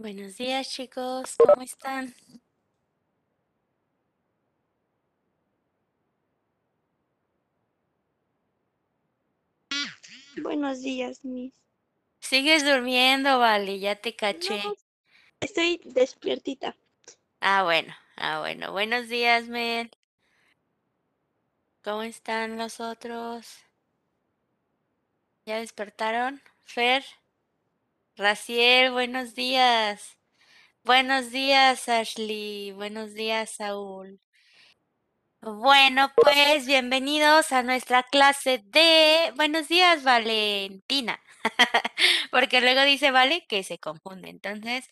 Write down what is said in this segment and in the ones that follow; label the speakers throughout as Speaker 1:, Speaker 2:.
Speaker 1: Buenos días, chicos. ¿Cómo están?
Speaker 2: Buenos días, Miss.
Speaker 1: Sigues durmiendo, vale, ya te caché.
Speaker 2: No, estoy despiertita.
Speaker 1: Ah, bueno, ah, bueno. Buenos días, Mel. ¿Cómo están los otros? ¿Ya despertaron? Fer, Raciel, buenos días. Buenos días, Ashley. Buenos días, Saúl. Bueno, pues bienvenidos a nuestra clase de... Buenos días, Valentina. Porque luego dice Vale que se confunde. Entonces,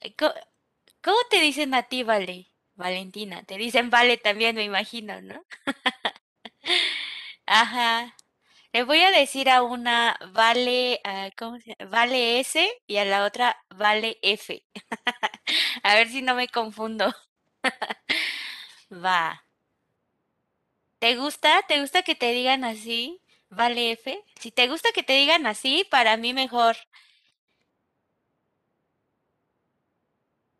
Speaker 1: eh, ¿cómo te dicen a ti, Vale? Valentina. Te dicen Vale también, me imagino, ¿no? Ajá. Le voy a decir a una Vale, ah, ¿cómo se llama? Vale S y a la otra Vale F. A ver si no me confundo. Va. ¿Te gusta? ¿Te gusta que te digan así? ¿Vale F? Si te gusta que te digan así, para mí mejor.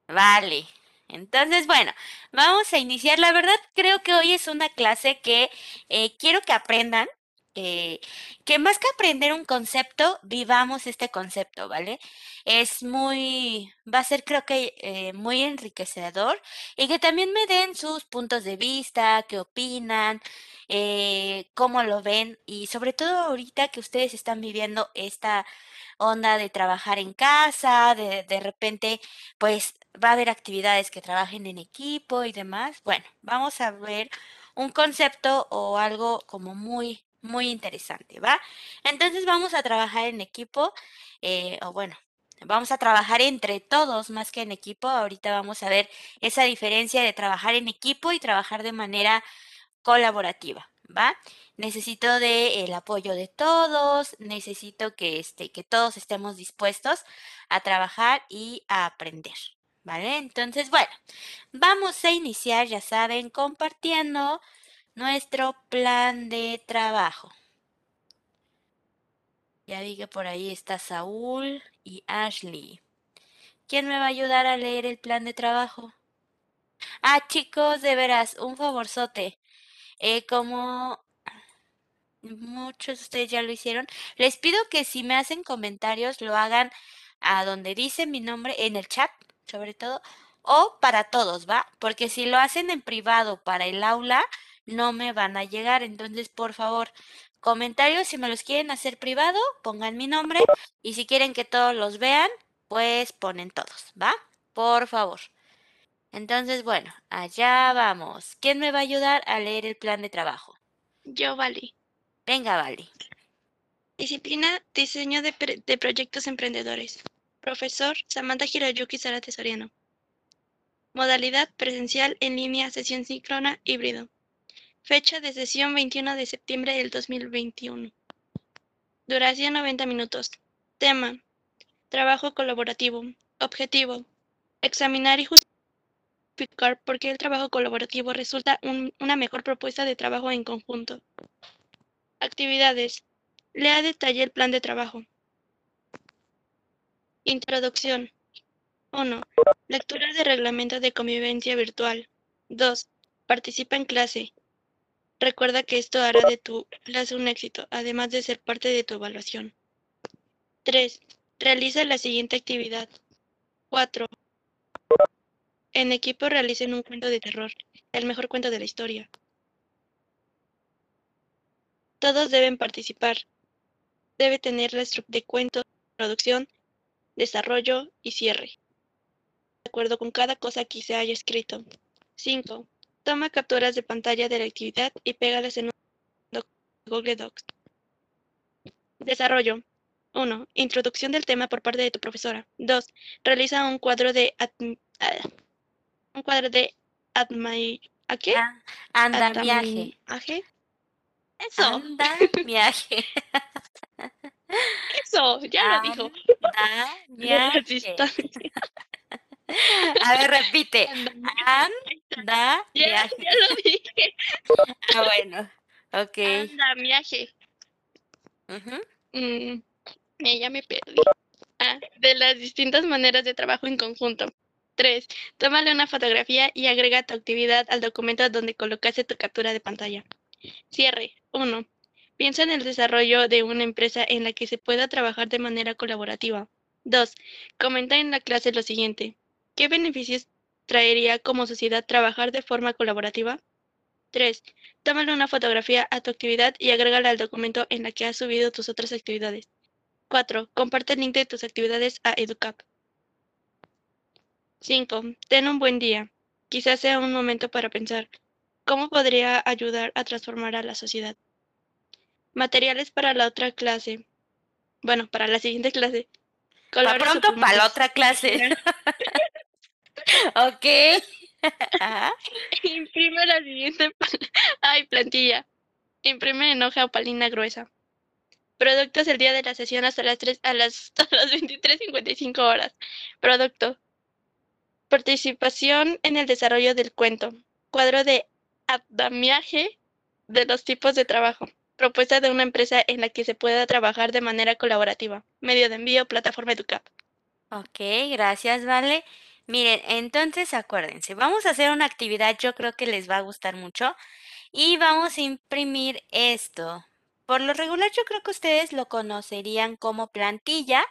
Speaker 1: Vale. Entonces, bueno, vamos a iniciar. La verdad, creo que hoy es una clase que eh, quiero que aprendan, eh, que más que aprender un concepto, vivamos este concepto, ¿vale? Es muy, va a ser creo que eh, muy enriquecedor y que también me den sus puntos de vista, qué opinan, eh, cómo lo ven y sobre todo ahorita que ustedes están viviendo esta onda de trabajar en casa, de, de repente pues va a haber actividades que trabajen en equipo y demás. Bueno, vamos a ver un concepto o algo como muy, muy interesante, ¿va? Entonces vamos a trabajar en equipo, eh, o bueno, vamos a trabajar entre todos más que en equipo. Ahorita vamos a ver esa diferencia de trabajar en equipo y trabajar de manera colaborativa, ¿va? Necesito de el apoyo de todos, necesito que este, que todos estemos dispuestos a trabajar y a aprender, ¿vale? Entonces, bueno, vamos a iniciar, ya saben, compartiendo nuestro plan de trabajo. Ya vi que por ahí está Saúl y Ashley. ¿Quién me va a ayudar a leer el plan de trabajo? Ah, chicos, de veras, un favorzote. Eh, como muchos de ustedes ya lo hicieron, les pido que si me hacen comentarios lo hagan a donde dice mi nombre en el chat, sobre todo, o para todos, ¿va? Porque si lo hacen en privado para el aula, no me van a llegar. Entonces, por favor, comentarios si me los quieren hacer privado, pongan mi nombre y si quieren que todos los vean, pues ponen todos, ¿va? Por favor. Entonces, bueno, allá vamos. ¿Quién me va a ayudar a leer el plan de trabajo?
Speaker 2: Yo, vale.
Speaker 1: Venga, vale.
Speaker 2: Disciplina, diseño de proyectos emprendedores. Profesor, Samantha Hiroyuki Sara Tesoriano. Modalidad, presencial, en línea, sesión síncrona, híbrido. Fecha de sesión 21 de septiembre del 2021. Duración 90 minutos. Tema, trabajo colaborativo. Objetivo, examinar y justificar por qué el trabajo colaborativo resulta un- una mejor propuesta de trabajo en conjunto. Actividades. Lea detalle el plan de trabajo. Introducción. 1. Lectura de reglamento de convivencia virtual. 2. Participa en clase. Recuerda que esto hará de tu clase un éxito, además de ser parte de tu evaluación. 3. Realiza la siguiente actividad. 4. En equipo realicen un cuento de terror, el mejor cuento de la historia. Todos deben participar. Debe tener la estructura de cuento, producción, desarrollo y cierre. De acuerdo con cada cosa que se haya escrito. 5. Toma capturas de pantalla de la actividad y pégalas en un Google Docs. Desarrollo. 1. Introducción del tema por parte de tu profesora. 2. Realiza un cuadro de ah, un cuadro de admi- ¿a qué?
Speaker 1: Ah, andamiaje.
Speaker 2: Andamiaje. Eso,
Speaker 1: Andamiaje.
Speaker 2: eso, ya lo dijo.
Speaker 1: Andamiaje.
Speaker 2: Resistencia.
Speaker 1: A ver, repite.
Speaker 2: Ya,
Speaker 1: Andamiaje.
Speaker 2: ya lo dije.
Speaker 1: Ah, bueno. Ok.
Speaker 2: Andamiaje.
Speaker 1: Ujú.
Speaker 2: Mm, eh, ya me perdí. Ah, de las distintas maneras de trabajo en conjunto. 3. Tómale una fotografía y agrega tu actividad al documento donde colocaste tu captura de pantalla. Cierre. 1. Piensa en el desarrollo de una empresa en la que se pueda trabajar de manera colaborativa. 2. Comenta en la clase lo siguiente. ¿Qué beneficios traería como sociedad trabajar de forma colaborativa? 3. Tómale una fotografía a tu actividad y agrégala al documento en la que has subido tus otras actividades. 4. Comparte el link de tus actividades a EduCap. 5. Ten un buen día. Quizás sea un momento para pensar cómo podría ayudar a transformar a la sociedad. Materiales para la otra clase. Bueno, para la siguiente clase. Colores
Speaker 1: pronto, para la otra clase. ok. Ajá.
Speaker 2: Imprime la siguiente. Ay, plantilla. Imprime en hoja opalina gruesa. Productos el día de la sesión hasta las 3 a las, a las 23.55 horas. Producto. Participación en el desarrollo del cuento. Cuadro de andamiaje de los tipos de trabajo. Propuesta de una empresa en la que se pueda trabajar de manera colaborativa. Medio de envío, plataforma EduCap.
Speaker 1: Ok, gracias, Vale. Miren, entonces acuérdense, vamos a hacer una actividad, yo creo que les va a gustar mucho y vamos a imprimir esto. Por lo regular, yo creo que ustedes lo conocerían como plantilla,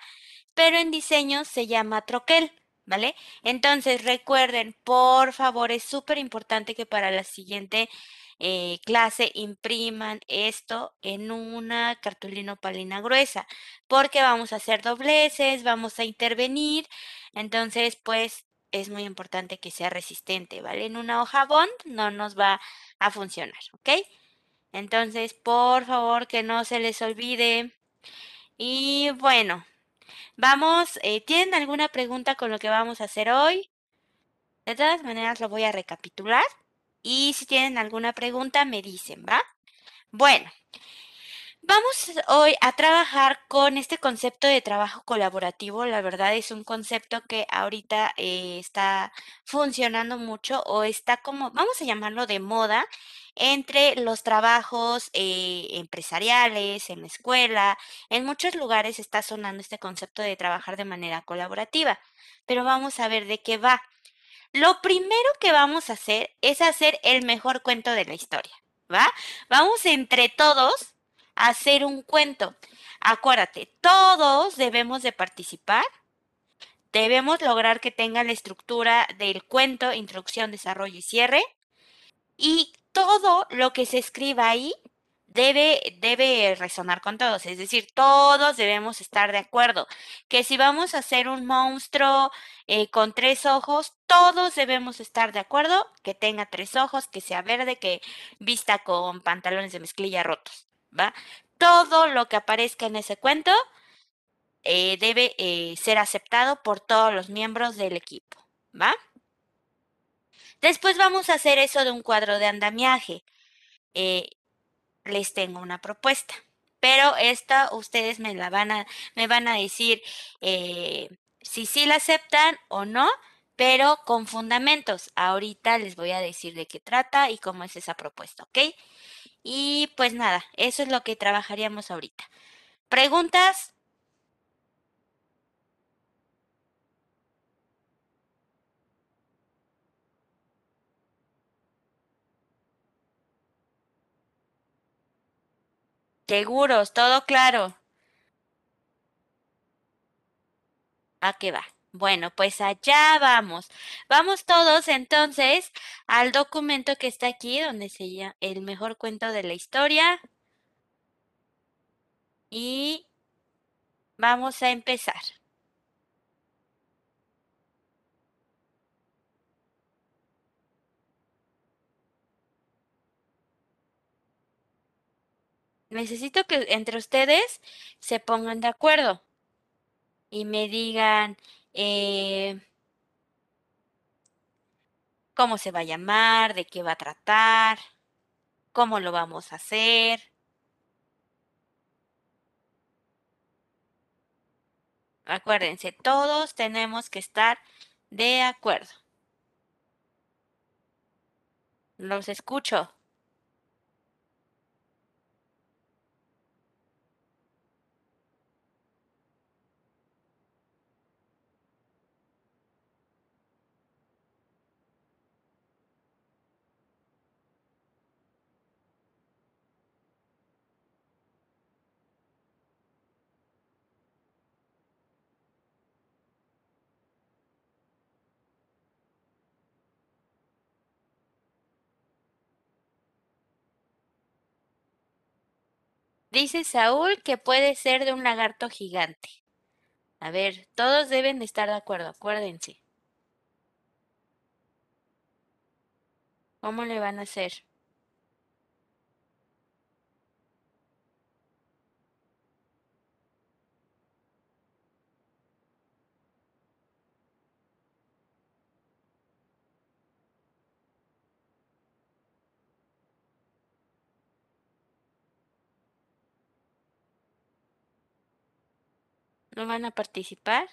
Speaker 1: pero en diseño se llama troquel, ¿vale? Entonces recuerden, por favor, es súper importante que para la siguiente eh, clase impriman esto en una cartulina opalina gruesa, porque vamos a hacer dobleces, vamos a intervenir, entonces pues es muy importante que sea resistente, ¿vale? En una hoja bond no nos va a funcionar, ¿ok? Entonces, por favor, que no se les olvide. Y bueno, vamos, eh, ¿tienen alguna pregunta con lo que vamos a hacer hoy? De todas maneras, lo voy a recapitular. Y si tienen alguna pregunta, me dicen, ¿va? Bueno, vamos hoy a trabajar con este concepto de trabajo colaborativo. La verdad es un concepto que ahorita eh, está funcionando mucho o está como, vamos a llamarlo de moda, entre los trabajos eh, empresariales, en la escuela. En muchos lugares está sonando este concepto de trabajar de manera colaborativa. Pero vamos a ver de qué va. Lo primero que vamos a hacer es hacer el mejor cuento de la historia, ¿va? Vamos entre todos a hacer un cuento. Acuérdate, todos debemos de participar. Debemos lograr que tenga la estructura del cuento, introducción, desarrollo y cierre. Y todo lo que se escriba ahí debe, debe resonar con todos. Es decir, todos debemos estar de acuerdo. Que si vamos a hacer un monstruo eh, con tres ojos, todos debemos estar de acuerdo que tenga tres ojos, que sea verde, que vista con pantalones de mezclilla rotos, ¿va? Todo lo que aparezca en ese cuento eh, debe eh, ser aceptado por todos los miembros del equipo, ¿va? Después vamos a hacer eso de un cuadro de andamiaje. Les tengo una propuesta, pero esta ustedes me la van a, me van a decir eh, si sí la aceptan o no, pero con fundamentos. Ahorita les voy a decir de qué trata y cómo es esa propuesta, ¿ok? Y pues nada, eso es lo que trabajaríamos ahorita. ¿Preguntas? Seguros, todo claro. ¿A qué va? Bueno, pues allá vamos. Vamos todos entonces al documento que está aquí, donde se llama El mejor cuento de la historia. Y vamos a empezar. Necesito que entre ustedes se pongan de acuerdo y me digan eh, cómo se va a llamar, de qué va a tratar, cómo lo vamos a hacer. Acuérdense, todos tenemos que estar de acuerdo. Los escucho. Dice Saúl que puede ser de un lagarto gigante. A ver, todos deben de estar de acuerdo, acuérdense. ¿Cómo le van a hacer? ¿No van a participar?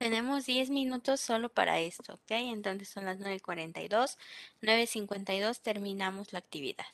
Speaker 1: Tenemos 10 minutos solo para esto, ¿ok? Entonces son las 9.42, 9.52 terminamos la actividad.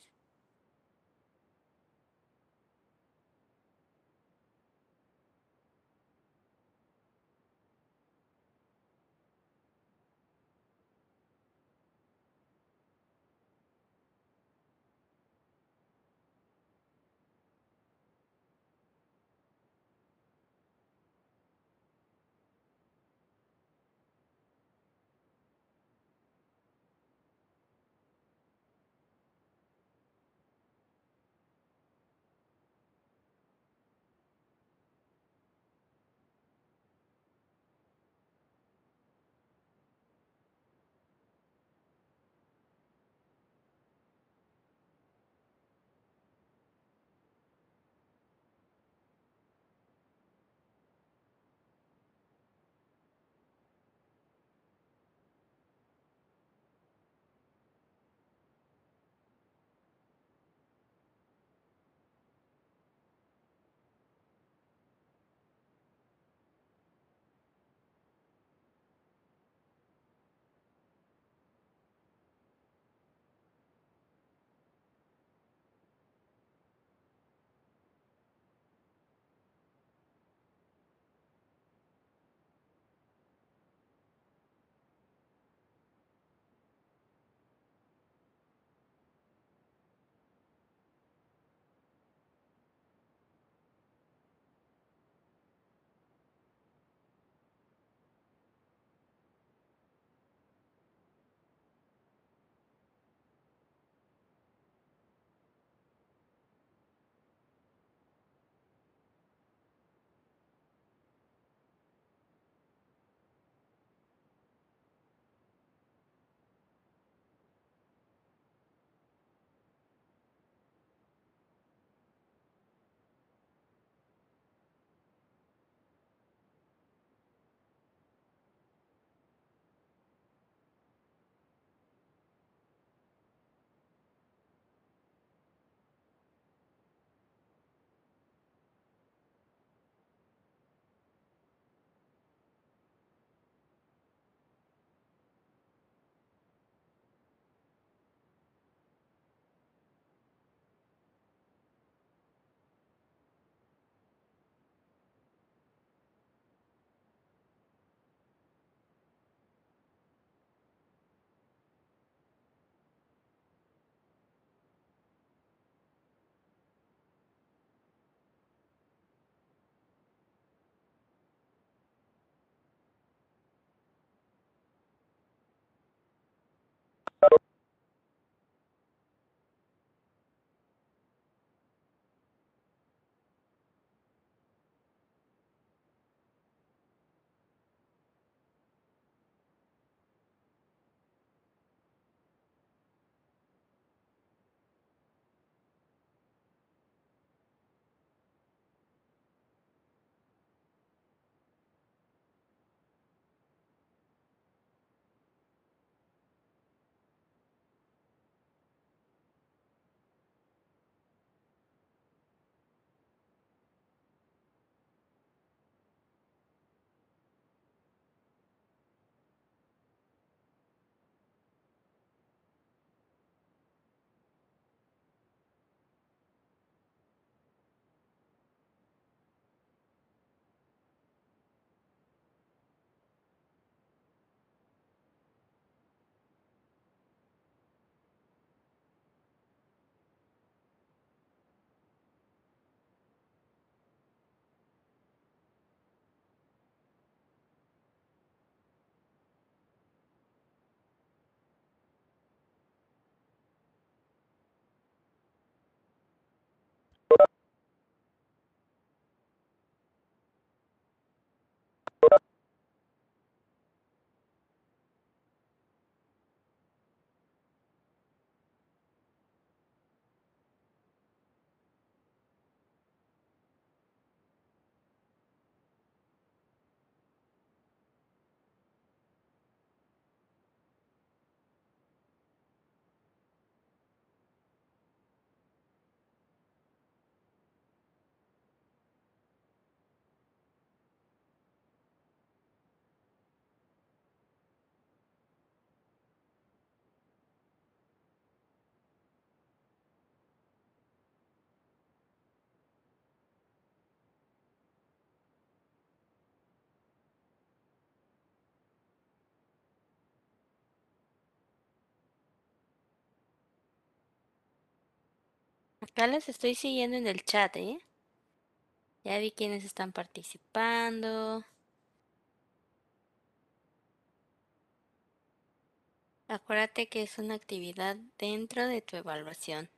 Speaker 1: Acá las estoy siguiendo en el chat, ¿eh? Ya vi quiénes están participando. Acuérdate que es una actividad dentro de tu evaluación.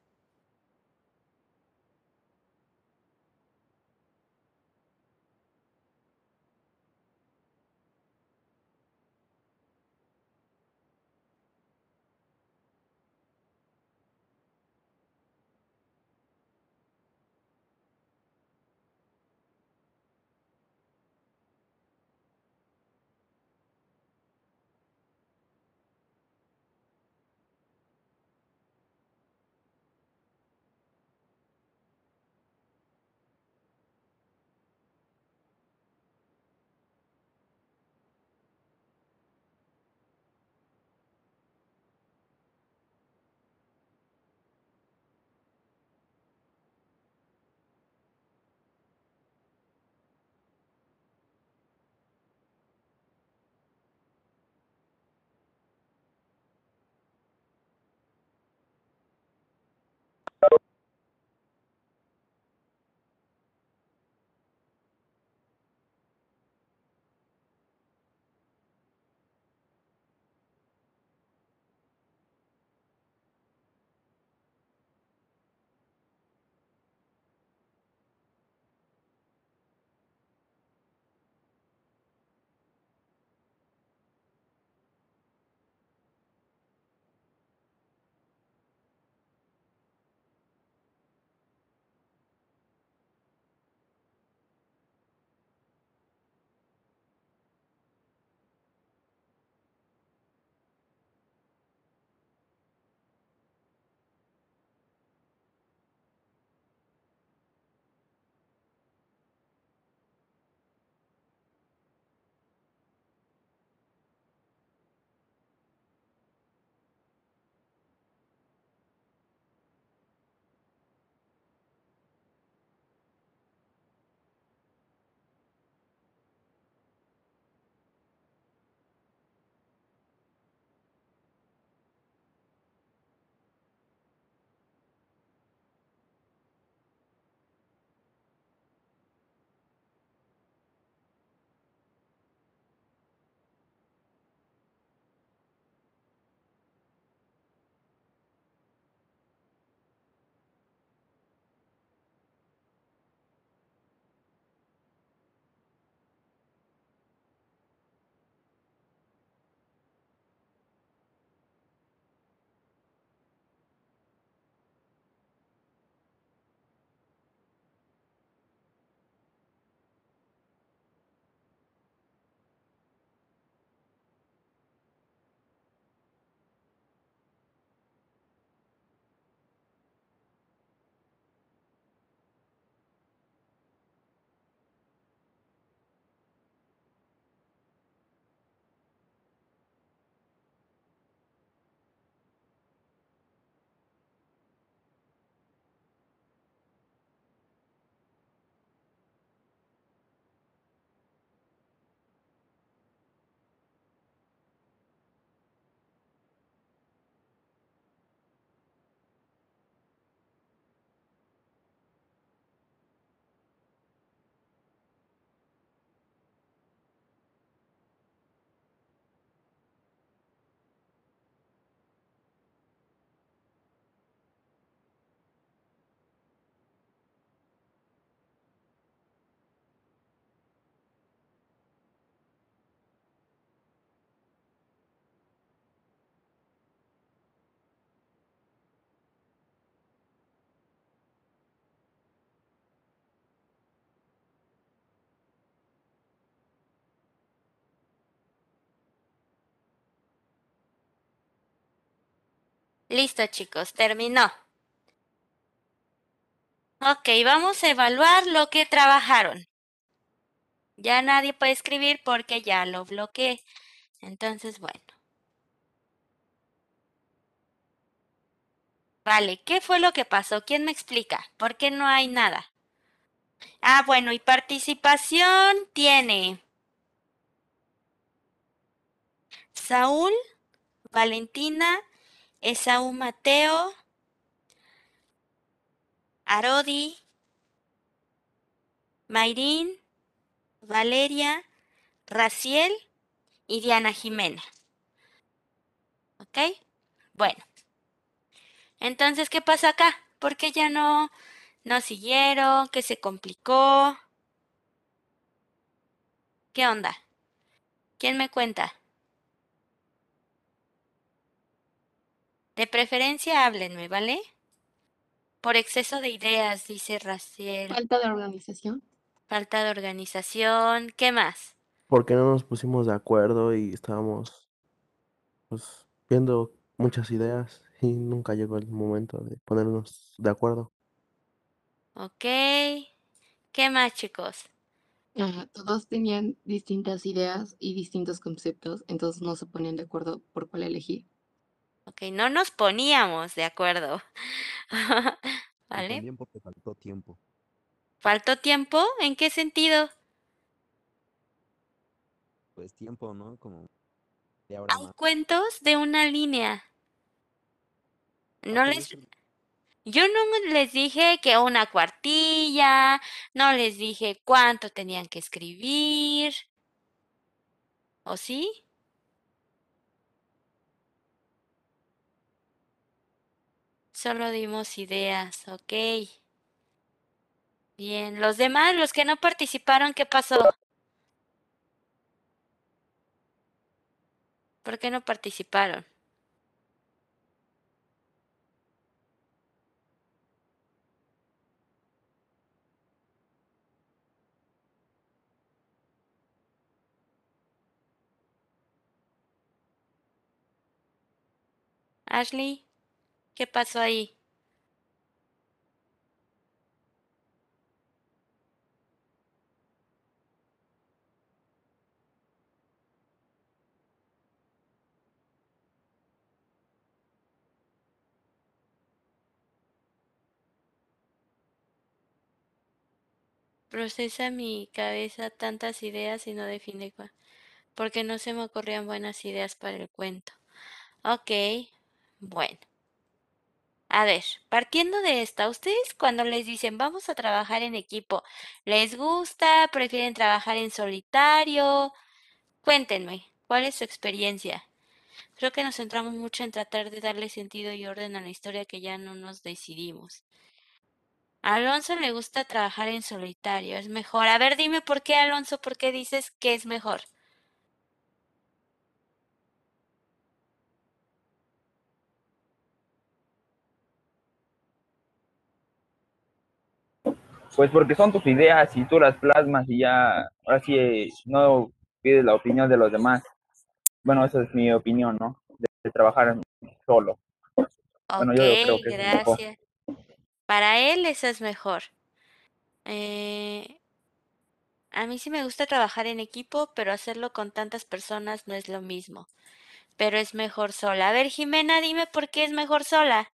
Speaker 1: Listo, chicos, terminó. Ok, vamos a evaluar lo que trabajaron. Ya nadie puede escribir porque ya lo bloqueé. Entonces, bueno. Vale, ¿qué fue lo que pasó? ¿Quién me explica? ¿Por qué no hay nada? Ah, bueno, y participación tiene Saúl, Valentina, Esaú Mateo, Arodi, Mayrín, Valeria, Raciel y Diana Jimena. ¿Ok? Bueno. Entonces, ¿qué pasa acá? ¿Por qué ya no, no siguieron? ¿Qué se complicó? ¿Qué onda? ¿Quién me cuenta? De preferencia háblenme, ¿vale? Por exceso de ideas, dice Raciel.
Speaker 3: Falta de organización.
Speaker 1: Falta de organización. ¿Qué más?
Speaker 4: Porque no nos pusimos de acuerdo y estábamos pues, viendo muchas ideas y nunca llegó el momento de ponernos de acuerdo.
Speaker 1: Ok. ¿Qué más, chicos?
Speaker 3: Ajá, todos tenían distintas ideas y distintos conceptos, entonces no se ponían de acuerdo por cuál elegir.
Speaker 1: Ok, no nos poníamos de acuerdo. ¿Vale?
Speaker 5: también porque faltó tiempo.
Speaker 1: ¿Faltó tiempo? ¿En qué sentido?
Speaker 5: Pues tiempo, ¿no? Como de hora
Speaker 1: Hay
Speaker 5: más.
Speaker 1: cuentos de una línea. No les, yo no les dije que una cuartilla, no les dije cuánto tenían que escribir. ¿O sí? Solo dimos ideas, ok. Bien, los demás, los que no participaron, ¿qué pasó? ¿Por qué no participaron? Ashley, ¿qué pasó ahí? Procesa mi cabeza tantas ideas y no define cuál. Porque no se me ocurrían buenas ideas para el cuento. Ok, bueno. A ver, partiendo de esta, ustedes cuando les dicen vamos a trabajar en equipo, ¿les gusta? ¿Prefieren trabajar en solitario? Cuéntenme, ¿cuál es su experiencia? Creo que nos centramos mucho en tratar de darle sentido y orden a la historia que ya no nos decidimos. A Alonso le gusta trabajar en solitario, es mejor. A ver, dime por qué, Alonso, por qué dices que es mejor.
Speaker 6: Pues porque son tus ideas y tú las plasmas y ya, ahora sí eh, no pides la opinión de los demás. Bueno, esa es mi opinión, ¿no? De, de trabajar solo. Bueno,
Speaker 1: Ok,
Speaker 6: yo creo que
Speaker 1: gracias. Para él eso es mejor. Eh, a mí sí me gusta trabajar en equipo, pero hacerlo con tantas personas no es lo mismo. Pero es mejor sola. A ver, Jimena, dime por qué es mejor sola.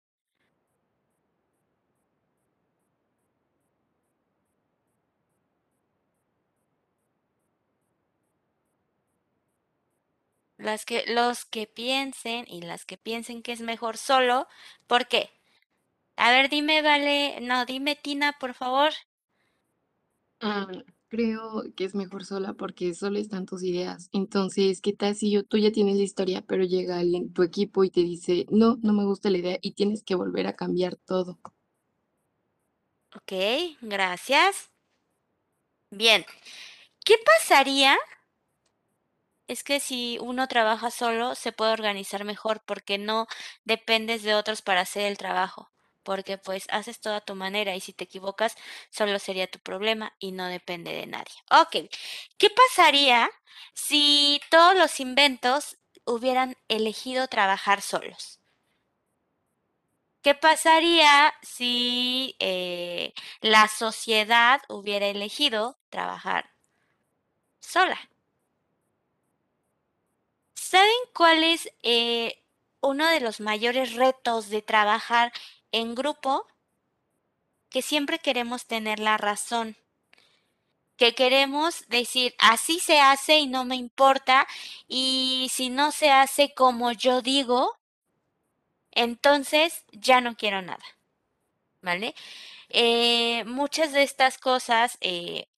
Speaker 1: Las que, los que piensen y las que piensen que es mejor solo, ¿por qué? A ver, dime, vale, no, dime, Tina, por favor.
Speaker 3: Ah, creo que es mejor sola porque solo están tus ideas. Entonces, ¿qué tal si yo, tú ya tienes la historia, pero llega alguien, tu equipo, y te dice, no, no me gusta la idea y tienes que volver a cambiar todo?
Speaker 1: Ok, gracias. Bien, ¿qué pasaría? Es que si uno trabaja solo, se puede organizar mejor porque no dependes de otros para hacer el trabajo, porque pues haces todo a tu manera y si te equivocas, solo sería tu problema y no depende de nadie. Ok, ¿qué pasaría si todos los inventos hubieran elegido trabajar solos? ¿Qué pasaría si eh, la sociedad hubiera elegido trabajar sola? ¿Saben cuál es eh, uno de los mayores retos de trabajar en grupo? Que siempre queremos tener la razón. Que queremos decir, así se hace y no me importa. Y si no se hace como yo digo, entonces ya no quiero nada. ¿Vale? eh, muchas de estas cosas eh,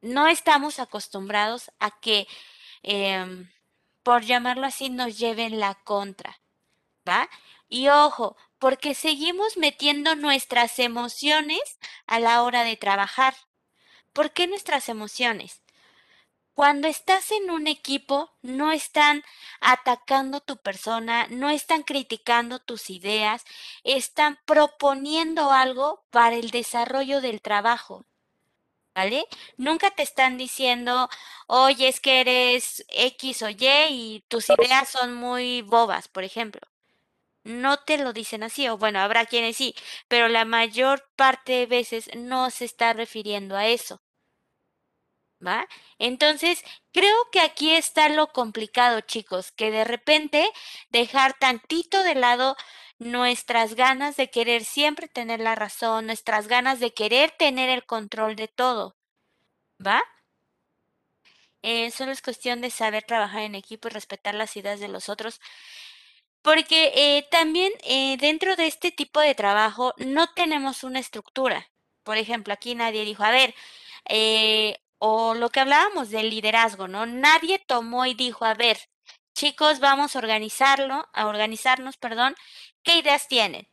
Speaker 1: no estamos acostumbrados a que, em, por llamarlo así, nos lleven la contra, ¿va? Y ojo, porque seguimos metiendo nuestras emociones a la hora de trabajar. ¿Por qué nuestras emociones? Cuando estás en un equipo, no están atacando tu persona, no están criticando tus ideas, están proponiendo algo para el desarrollo del trabajo. ¿Vale? Nunca te están diciendo, oye, es que eres X o Y y tus ideas son muy bobas, por ejemplo. No te lo dicen así, o bueno, habrá quienes sí, pero la mayor parte de veces no se está refiriendo a eso. ¿Va? Entonces, creo que aquí está lo complicado, chicos, que de repente dejar tantito de lado nuestras ganas de querer siempre tener la razón, nuestras ganas de querer tener el control de todo. ¿Va? Eh, solo es cuestión de saber trabajar en equipo y respetar las ideas de los otros. Porque eh, también eh, dentro de este tipo de trabajo no tenemos una estructura. Por ejemplo, aquí nadie dijo, a ver, o lo que hablábamos del liderazgo, ¿no? Nadie tomó y dijo, a ver, chicos, vamos a organizarlo, a organizarnos, perdón, ¿qué ideas tienen?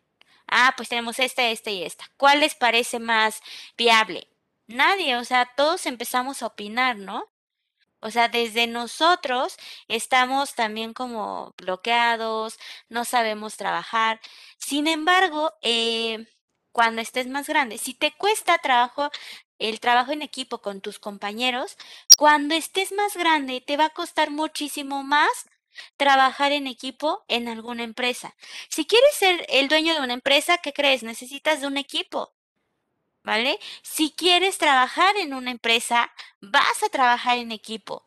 Speaker 1: Ah, pues tenemos esta, esta y esta. ¿Cuál les parece más viable? Nadie, o sea, todos empezamos a opinar, ¿no? O sea, desde nosotros estamos también como bloqueados, no sabemos trabajar. Sin embargo, eh, cuando estés más grande, si te cuesta trabajo el trabajo en equipo con tus compañeros, cuando estés más grande te va a costar muchísimo más trabajar en equipo en alguna empresa. Si quieres ser el dueño de una empresa, ¿qué crees? Necesitas de un equipo. ¿Vale? Si quieres trabajar en una empresa, vas a trabajar en equipo.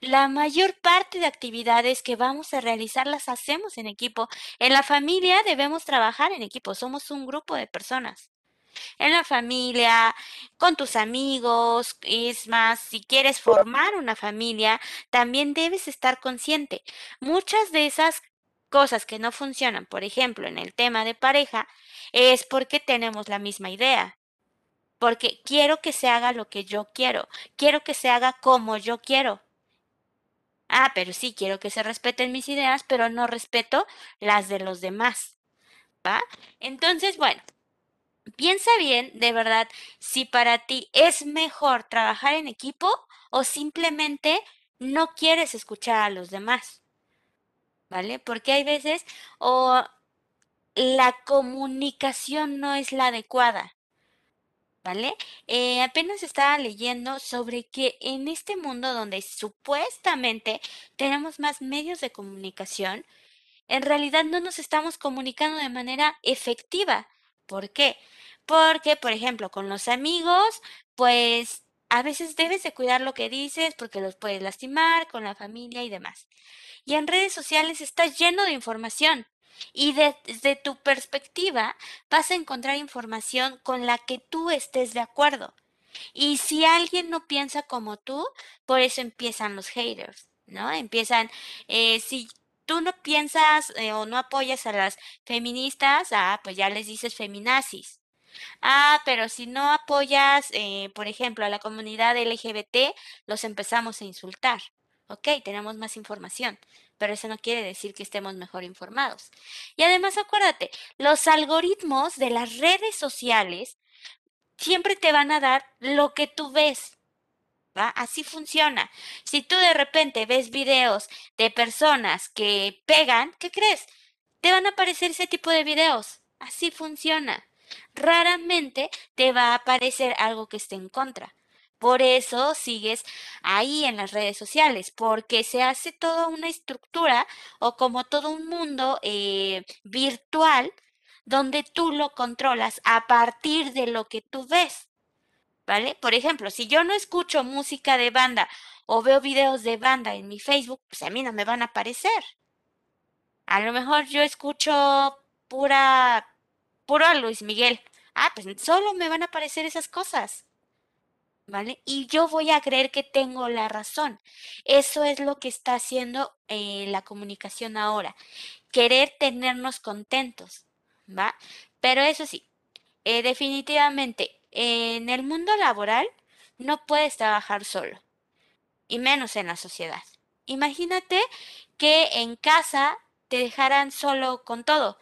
Speaker 1: La mayor parte de actividades que vamos a realizar las hacemos en equipo. En la familia debemos trabajar en equipo. Somos un grupo de personas en la familia, con tus amigos. Es más, si quieres formar una familia, también debes estar consciente. Muchas de esas cosas que no funcionan, por ejemplo, en el tema de pareja, es porque tenemos la misma idea. Porque quiero que se haga lo que yo quiero, quiero que se haga como yo quiero. Ah, pero sí, quiero que se respeten mis ideas, pero no respeto las de los demás. ¿Va? Entonces, bueno, Piensa bien, de verdad, si para ti es mejor trabajar en equipo o simplemente no quieres escuchar a los demás. ¿Vale? Porque hay veces o la comunicación no es la adecuada. ¿Vale? Eh, apenas estaba leyendo sobre que en este mundo donde supuestamente tenemos más medios de comunicación, en realidad no nos estamos comunicando de manera efectiva. ¿Por qué? Porque, por ejemplo, con los amigos, pues a veces debes de cuidar lo que dices porque los puedes lastimar, con la familia y demás. Y en redes sociales está lleno de información. Y desde tu perspectiva vas a encontrar información con la que tú estés de acuerdo. Y si alguien no piensa como tú, por eso empiezan los haters, ¿no? Empiezan, eh, si tú no piensas eh, o no apoyas a las feministas, ah, pues ya les dices feminazis. Ah, pero si no apoyas, eh, por ejemplo, a la comunidad LGBT, los empezamos a insultar. Ok, tenemos más información, pero eso no quiere decir que estemos mejor informados. Y además, acuérdate, los algoritmos de las redes sociales siempre te van a dar lo que tú ves. Así funciona. Si tú de repente ves videos de personas que pegan, ¿qué crees? Te van a aparecer ese tipo de videos. Así funciona. Raramente te va a aparecer algo que esté en contra. Por eso sigues ahí en las redes sociales, porque se hace toda una estructura o como todo un mundo eh, virtual donde tú lo controlas a partir de lo que tú ves. ¿vale? Por ejemplo, si yo no escucho música de banda o veo videos de banda en mi Facebook, pues a mí no me van a aparecer. A lo mejor yo escucho pura, puro Luis Miguel. Ah, pues solo me van a aparecer esas cosas. ¿Vale? Y yo voy a creer que tengo la razón. Eso es lo que está haciendo eh, la comunicación ahora. Querer tenernos contentos, ¿va? Pero eso sí, eh, definitivamente, en el mundo laboral no puedes trabajar solo, y menos en la sociedad. Imagínate que en casa te dejaran solo con todo,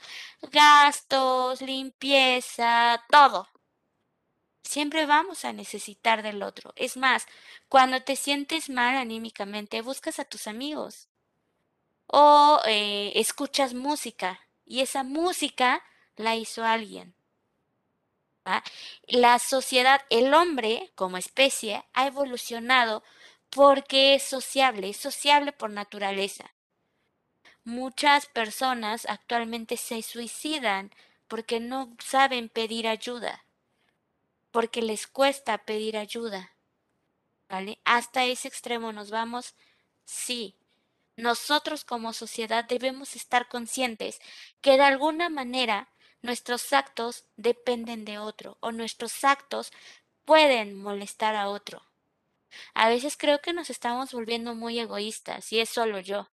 Speaker 1: gastos, limpieza, todo. Siempre vamos a necesitar del otro. Es más, cuando te sientes mal anímicamente, buscas a tus amigos o eh, escuchas música y esa música la hizo alguien. La sociedad, el hombre como especie ha evolucionado porque es sociable, es sociable por naturaleza. Muchas personas actualmente se suicidan porque no saben pedir ayuda, porque les cuesta pedir ayuda. ¿Vale? Hasta ese extremo nos vamos, sí. Nosotros como sociedad debemos estar conscientes que de alguna manera nuestros actos dependen de otro o nuestros actos pueden molestar a otro. A veces creo que nos estamos volviendo muy egoístas y es solo yo.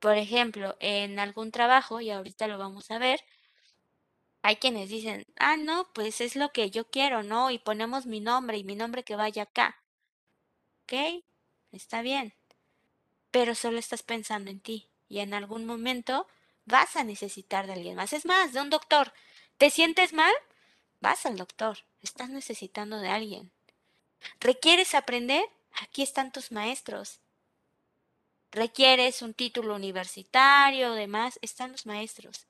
Speaker 1: Por ejemplo, en algún trabajo, y ahorita lo vamos a ver, hay quienes dicen, ah, no, pues es lo que yo quiero, ¿no? Y ponemos mi nombre y mi nombre que vaya acá. ¿Ok? Está bien. Pero solo estás pensando en ti y en algún momento vas a necesitar de alguien más. Es más, de un doctor. ¿Te sientes mal? Vas al doctor. Estás necesitando de alguien. ¿Requieres aprender? Aquí están tus maestros. ¿Requieres un título universitario demás? Están los maestros.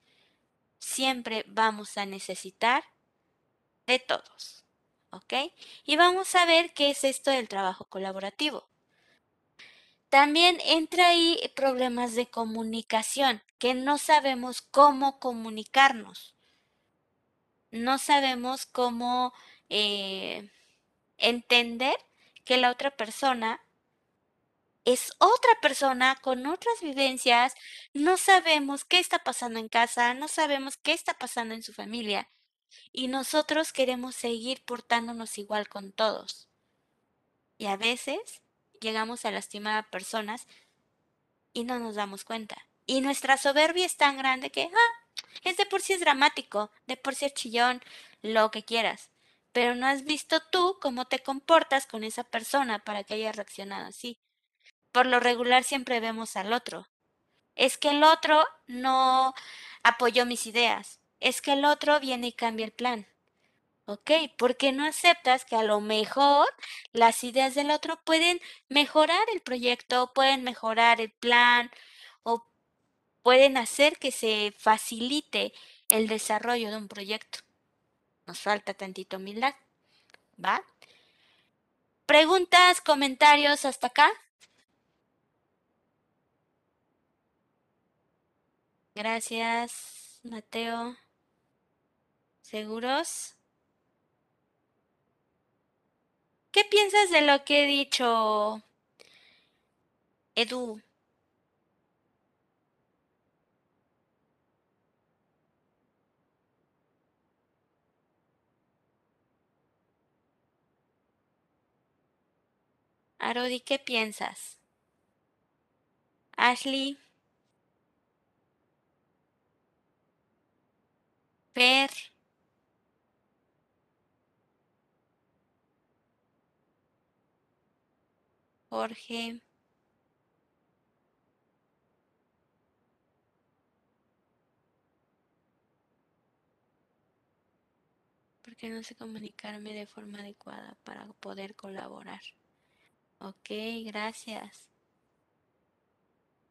Speaker 1: Siempre vamos a necesitar de todos. ¿Ok? Y vamos a ver qué es esto del trabajo colaborativo. También entra ahí problemas de comunicación, que no sabemos cómo comunicarnos. No sabemos cómo eh, entender que la otra persona es otra persona con otras vivencias, no sabemos qué está pasando en casa, no sabemos qué está pasando en su familia y nosotros queremos seguir portándonos igual con todos. Y a veces llegamos a lastimar a personas y no nos damos cuenta. Y nuestra soberbia es tan grande que, ah, es de por sí es dramático, de por sí es chillón, lo que quieras. Pero no has visto tú cómo te comportas con esa persona para que haya reaccionado así. Por lo regular siempre vemos al otro. Es que el otro no apoyó mis ideas. Es que el otro viene y cambia el plan. ¿Ok? Porque no aceptas que a lo mejor las ideas del otro pueden mejorar el proyecto, pueden mejorar el plan o pueden hacer que se facilite el desarrollo de un proyecto. Nos falta tantito humildad. ¿Va? ¿Preguntas, comentarios hasta acá? Gracias, Mateo. ¿Seguros? ¿Qué piensas de lo que he dicho, Edu? Arodi, ¿qué piensas? Ashley. Per. Jorge. Porque no sé comunicarme de forma adecuada para poder colaborar. Ok, gracias.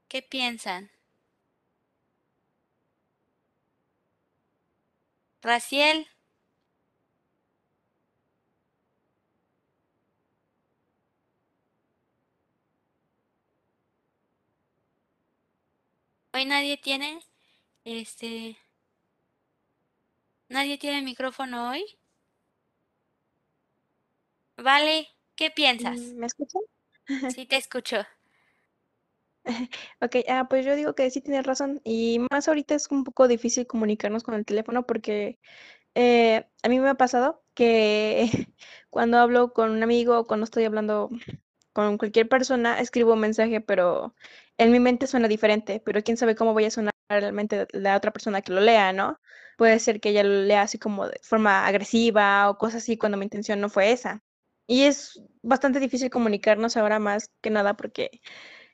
Speaker 1: ¿Qué piensan? Raciel. Hoy nadie tiene, este, nadie tiene micrófono hoy. Vale, ¿qué piensas?
Speaker 7: Mm, ¿Me escuchan?
Speaker 1: Sí, te escucho.
Speaker 7: Ok, ah, pues yo digo que sí tienes razón. Y más ahorita es un poco difícil comunicarnos con el teléfono porque eh, a mí me ha pasado que cuando hablo con un amigo o cuando estoy hablando con cualquier persona, escribo un mensaje, pero en mi mente suena diferente, pero quién sabe cómo voy a sonar realmente la otra persona que lo lea, ¿no? Puede ser que ella lo lea así como de forma agresiva o cosas así cuando mi intención no fue esa. Y es bastante difícil comunicarnos ahora más que nada porque,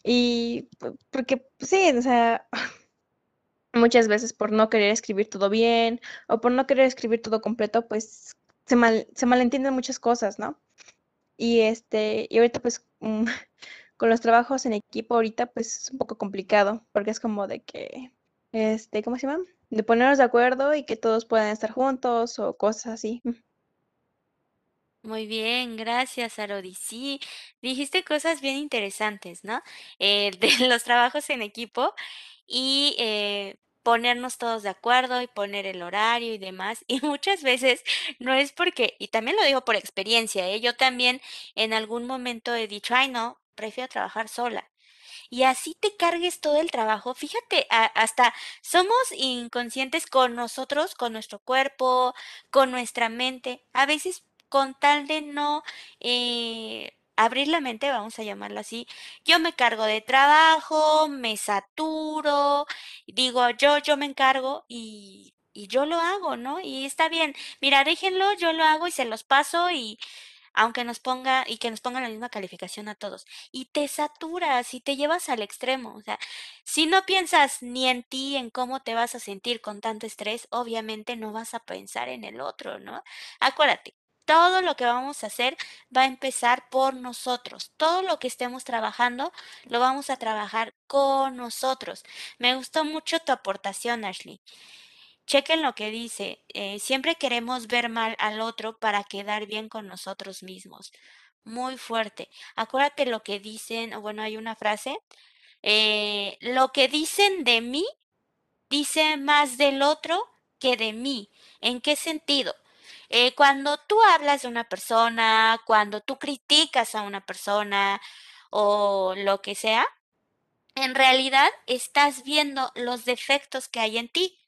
Speaker 7: y porque pues, sí, o sea, muchas veces por no querer escribir todo bien o por no querer escribir todo completo, pues se, mal, se malentienden muchas cosas, ¿no? Y este, y ahorita pues mm, con los trabajos en equipo ahorita pues es un poco complicado porque es como de que, este, ¿cómo se llama? De ponernos de acuerdo y que todos puedan estar juntos o cosas así.
Speaker 1: Muy bien, gracias, Arodi. Sí, dijiste cosas bien interesantes, ¿no? Eh, de los trabajos en equipo y eh, ponernos todos de acuerdo y poner el horario y demás. Y muchas veces no es porque, y también lo digo por experiencia, ¿eh? Yo también en algún momento he dicho, ay, no, prefiero trabajar sola. Y así te cargues todo el trabajo. Fíjate, hasta somos inconscientes con nosotros, con nuestro cuerpo, con nuestra mente. A veces con tal de no eh, abrir la mente, vamos a llamarlo así, yo me cargo de trabajo, me saturo, digo yo, yo me encargo y, y yo lo hago, ¿no? Y está bien. Mira, déjenlo, yo lo hago y se los paso y aunque nos ponga y que nos pongan la misma calificación a todos. Y te saturas y te llevas al extremo. O sea, si no piensas ni en ti, en cómo te vas a sentir con tanto estrés, obviamente no vas a pensar en el otro, ¿no? Acuérdate. Todo lo que vamos a hacer va a empezar por nosotros. Todo lo que estemos trabajando lo vamos a trabajar con nosotros. Me gustó mucho tu aportación, Ashley. Chequen lo que dice. eh, siempre queremos ver mal al otro para quedar bien con nosotros mismos. Muy fuerte. Acuérdate lo que dicen, bueno, hay una frase. eh, lo que dicen de mí dice más del otro que de mí. ¿En qué sentido? Eh, cuando tú hablas de una persona, cuando tú criticas a una persona o lo que sea, en realidad estás viendo los defectos que hay en ti.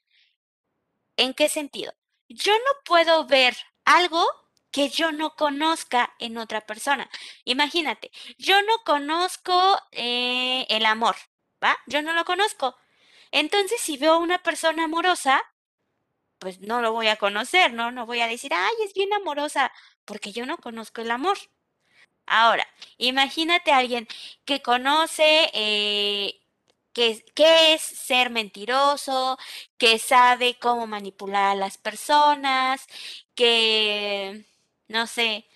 Speaker 1: ¿En qué sentido? Yo no puedo ver algo que yo no conozca en otra persona. Imagínate, yo no conozco eh, el amor, ¿va? Yo no lo conozco. Entonces, si veo a una persona amorosa, pues no lo voy a conocer, ¿no? No voy a decir, ay, es bien amorosa, porque yo no conozco el amor. Ahora, imagínate a alguien que conoce eh, qué, qué es ser mentiroso, que sabe cómo manipular a las personas, que, no sé,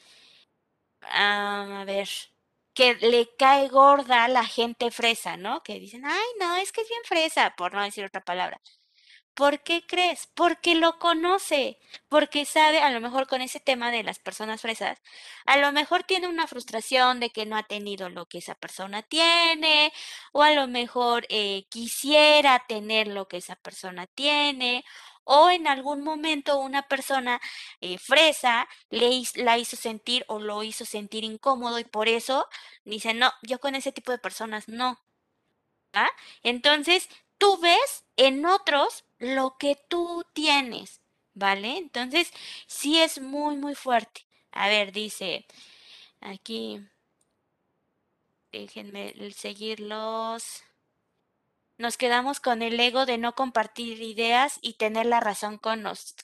Speaker 1: a ver, que le cae gorda a la gente fresa, ¿no? Que dicen, ay, no, es que es bien fresa, por no decir otra palabra. ¿Por qué crees? Porque lo conoce, porque sabe, a lo mejor con ese tema de las personas fresas, a lo mejor tiene una frustración de que no ha tenido lo que esa persona tiene, o a lo mejor eh, quisiera tener lo que esa persona tiene, o en algún momento una persona eh, fresa le la hizo sentir o lo hizo sentir incómodo y por eso dice, no, yo con ese tipo de personas no. Entonces, tú ves en otros lo que tú tienes, ¿vale? Entonces, sí es muy, muy fuerte. A ver, dice aquí, déjenme seguirlos. Nos quedamos con el ego de no compartir ideas y tener la razón con nos,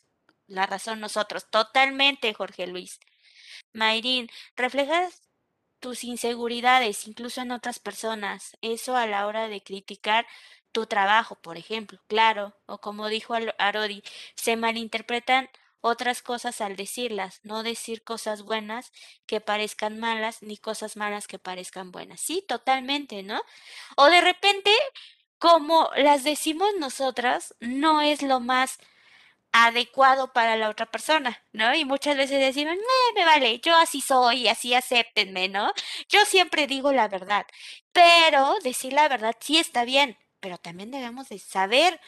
Speaker 1: la razón nosotros. Totalmente, Jorge Luis. Mayrin, reflejas tus inseguridades, incluso en otras personas. Eso a la hora de criticar tu trabajo, por ejemplo, claro, o como dijo Arodi, se malinterpretan otras cosas al decirlas, no decir cosas buenas que parezcan malas, ni cosas malas que parezcan buenas. Sí, totalmente, ¿no? O de repente, como las decimos nosotras, no es lo más adecuado para la otra persona, ¿no? Y muchas veces decimos, "Eh, me vale, yo así soy, así acéptenme, ¿no? Yo siempre digo la verdad, pero decir la verdad sí está bien, pero también debemos de saber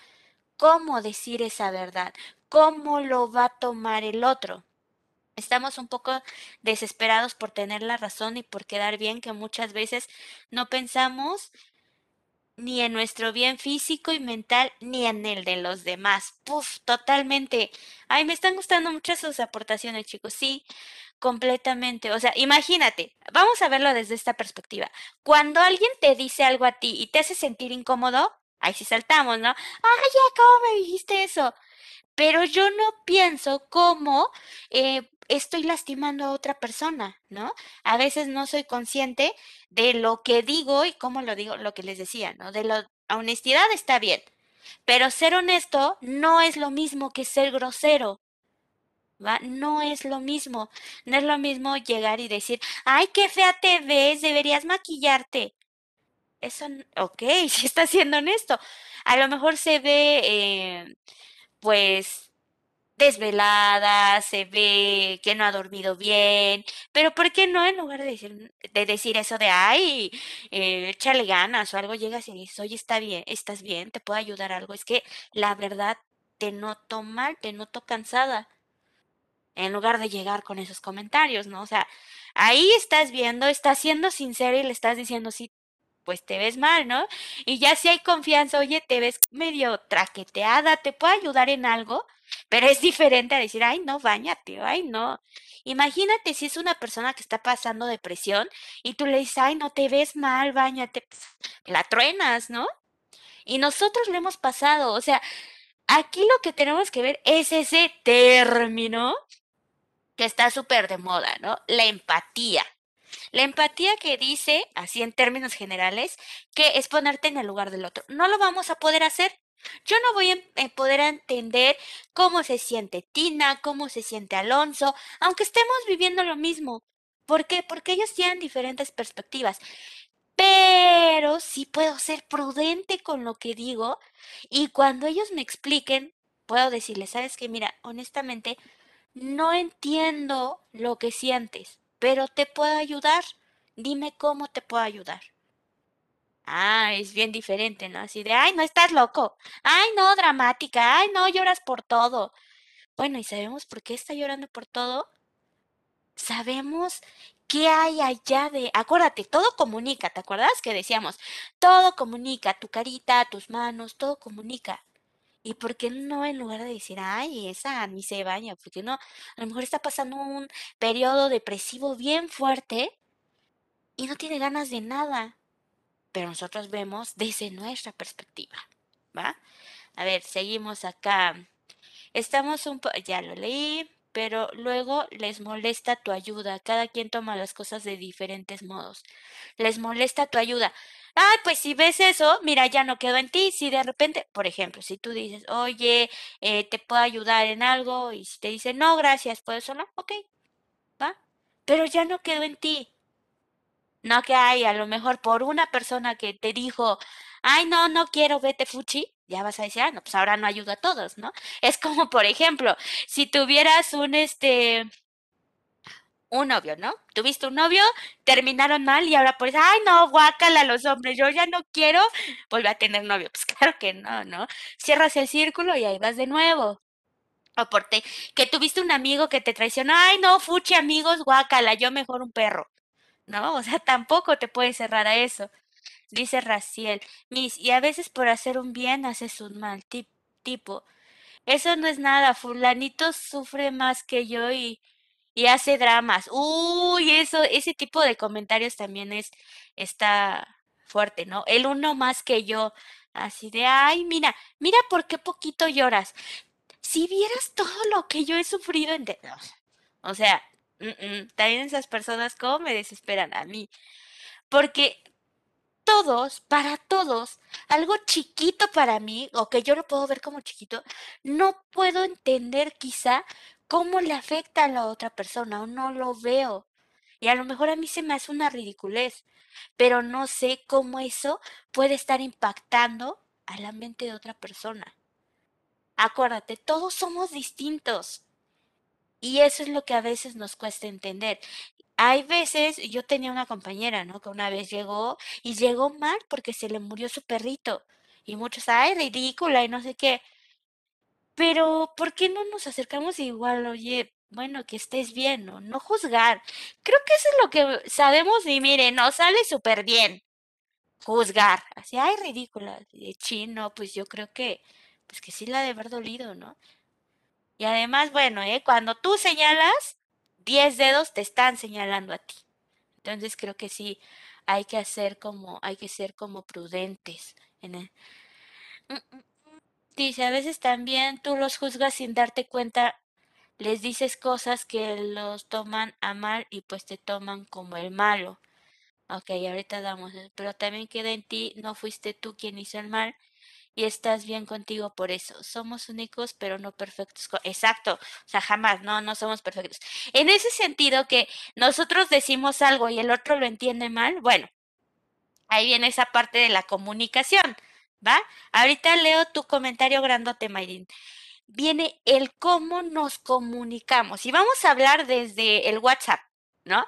Speaker 1: cómo decir esa verdad, cómo lo va a tomar el otro. Estamos un poco desesperados por tener la razón y por quedar bien, que muchas veces no pensamos ni en nuestro bien físico y mental, ni en el de los demás. Puf, totalmente. Ay, me están gustando mucho sus aportaciones, chicos. Sí, completamente. O sea, imagínate, vamos a verlo desde esta perspectiva. Cuando alguien te dice algo a ti y te hace sentir incómodo, ahí sí saltamos, ¿no? Ay, ya, ¿cómo me dijiste eso? Pero yo no pienso cómo eh, estoy lastimando a otra persona, ¿no? A veces no soy consciente de lo que digo y cómo lo digo, lo que les decía, ¿no? De la honestidad está bien, pero ser honesto no es lo mismo que ser grosero. ¿Va? No es lo mismo. No es lo mismo llegar y decir, ay, qué fea te ves, deberías maquillarte. Eso, ok, sí está siendo honesto. A lo mejor se ve, eh, pues, desvelada, se ve que no ha dormido bien, pero ¿por qué no en lugar de decir, de decir eso de, ay, eh, échale ganas o algo, llegas y dices, oye, está bien, estás bien, te puedo ayudar algo? Es que la verdad te noto mal, te noto cansada en lugar de llegar con esos comentarios, ¿no? O sea, ahí estás viendo, estás siendo sincero y le estás diciendo, sí, pues te ves mal, ¿no? Y ya si hay confianza, oye, te ves medio traqueteada, te puedo ayudar en algo, pero es diferente a decir, ay, no, bañate, ay, no. Imagínate si es una persona que está pasando depresión y tú le dices, ay, no te ves mal, bañate, la truenas, ¿no? Y nosotros lo hemos pasado, o sea, aquí lo que tenemos que ver es ese término que está súper de moda, ¿no? La empatía. La empatía que dice, así en términos generales, que es ponerte en el lugar del otro. No lo vamos a poder hacer. Yo no voy a eh, poder entender cómo se siente Tina, cómo se siente Alonso, aunque estemos viviendo lo mismo. ¿Por qué? Porque ellos tienen diferentes perspectivas. Pero sí puedo ser prudente con lo que digo y cuando ellos me expliquen, puedo decirles, ¿sabes qué? Mira, honestamente, no entiendo lo que sientes, pero te puedo ayudar. Dime cómo te puedo ayudar. Ah, es bien diferente, ¿no? Así de, ay, no estás loco. Ay, no, dramática. Ay, no, lloras por todo. Bueno, ¿y sabemos por qué está llorando por todo? Sabemos qué hay allá de... Acuérdate, todo comunica, ¿te acuerdas que decíamos? Todo comunica, tu carita, tus manos, todo comunica. ¿Y por qué no en lugar de decir, ay, esa ni se baña? ¿Por qué no? A lo mejor está pasando un periodo depresivo bien fuerte y no tiene ganas de nada. Pero nosotros vemos desde nuestra perspectiva, ¿va? A ver, seguimos acá. Estamos un po... Ya lo leí, pero luego les molesta tu ayuda. Cada quien toma las cosas de diferentes modos. Les molesta tu ayuda. Ay, pues si ves eso, mira, ya no quedó en ti. Si de repente, por ejemplo, si tú dices, oye, eh, te puedo ayudar en algo, y si te dicen, no, gracias, ¿puedes solo? Ok, va. Pero ya no quedó en ti. No que hay, a lo mejor por una persona que te dijo, ay, no, no quiero, vete fuchi, ya vas a decir, ah, no, pues ahora no ayudo a todos, ¿no? Es como, por ejemplo, si tuvieras un, este, un novio, ¿no? Tuviste un novio, terminaron mal y ahora pues, ay, no, guácala los hombres, yo ya no quiero volver a tener novio. Pues claro que no, ¿no? Cierras el círculo y ahí vas de nuevo. O por te, que tuviste un amigo que te traicionó, ay, no, fuchi, amigos, guácala, yo mejor un perro. ¿no? O sea, tampoco te puedes cerrar a eso. Dice Raciel, Miss, y a veces por hacer un bien haces un mal, tip- tipo, eso no es nada, fulanito sufre más que yo y, y hace dramas. Uy, eso, ese tipo de comentarios también es, está fuerte, ¿no? El uno más que yo, así de, ay, mira, mira por qué poquito lloras. Si vieras todo lo que yo he sufrido en... O sea, mm, mm, también esas personas, ¿cómo me desesperan a mí? Porque todos, para todos, algo chiquito para mí, o que yo lo puedo ver como chiquito, no puedo entender quizá cómo le afecta a la otra persona, o no lo veo. Y a lo mejor a mí se me hace una ridiculez, pero no sé cómo eso puede estar impactando a la mente de otra persona. Acuérdate, todos somos distintos. Y eso es lo que a veces nos cuesta entender. Hay veces, yo tenía una compañera, ¿no? Que una vez llegó y llegó mal porque se le murió su perrito. Y muchos, ay, ridícula y no sé qué. Pero, ¿por qué no nos acercamos igual? Oye, bueno, que estés bien, ¿no? No juzgar. Creo que eso es lo que sabemos y mire, nos sale súper bien. Juzgar. Así, ay, ridícula. De chino, pues yo creo que, pues que sí la de haber dolido, ¿no? Y además, bueno, ¿eh? Cuando tú señalas, 10 dedos te están señalando a ti. Entonces creo que sí hay que hacer como, hay que ser como prudentes en, e- Mm, mm, mm. Dice, a veces también tú los juzgas sin darte cuenta, les dices cosas que los toman a mal y pues te toman como el malo. Ok, ahorita damos, pero también queda en ti, no fuiste tú quien hizo el mal y estás bien contigo por eso. Somos únicos, pero no perfectos. Exacto, o sea, jamás, no, no somos perfectos. En ese sentido que nosotros decimos algo y el otro lo entiende mal, bueno, ahí viene esa parte de la comunicación, ¿va? Ahorita leo tu comentario grandote, Mayrin. Viene el cómo nos comunicamos y vamos a hablar desde el WhatsApp. ¿No?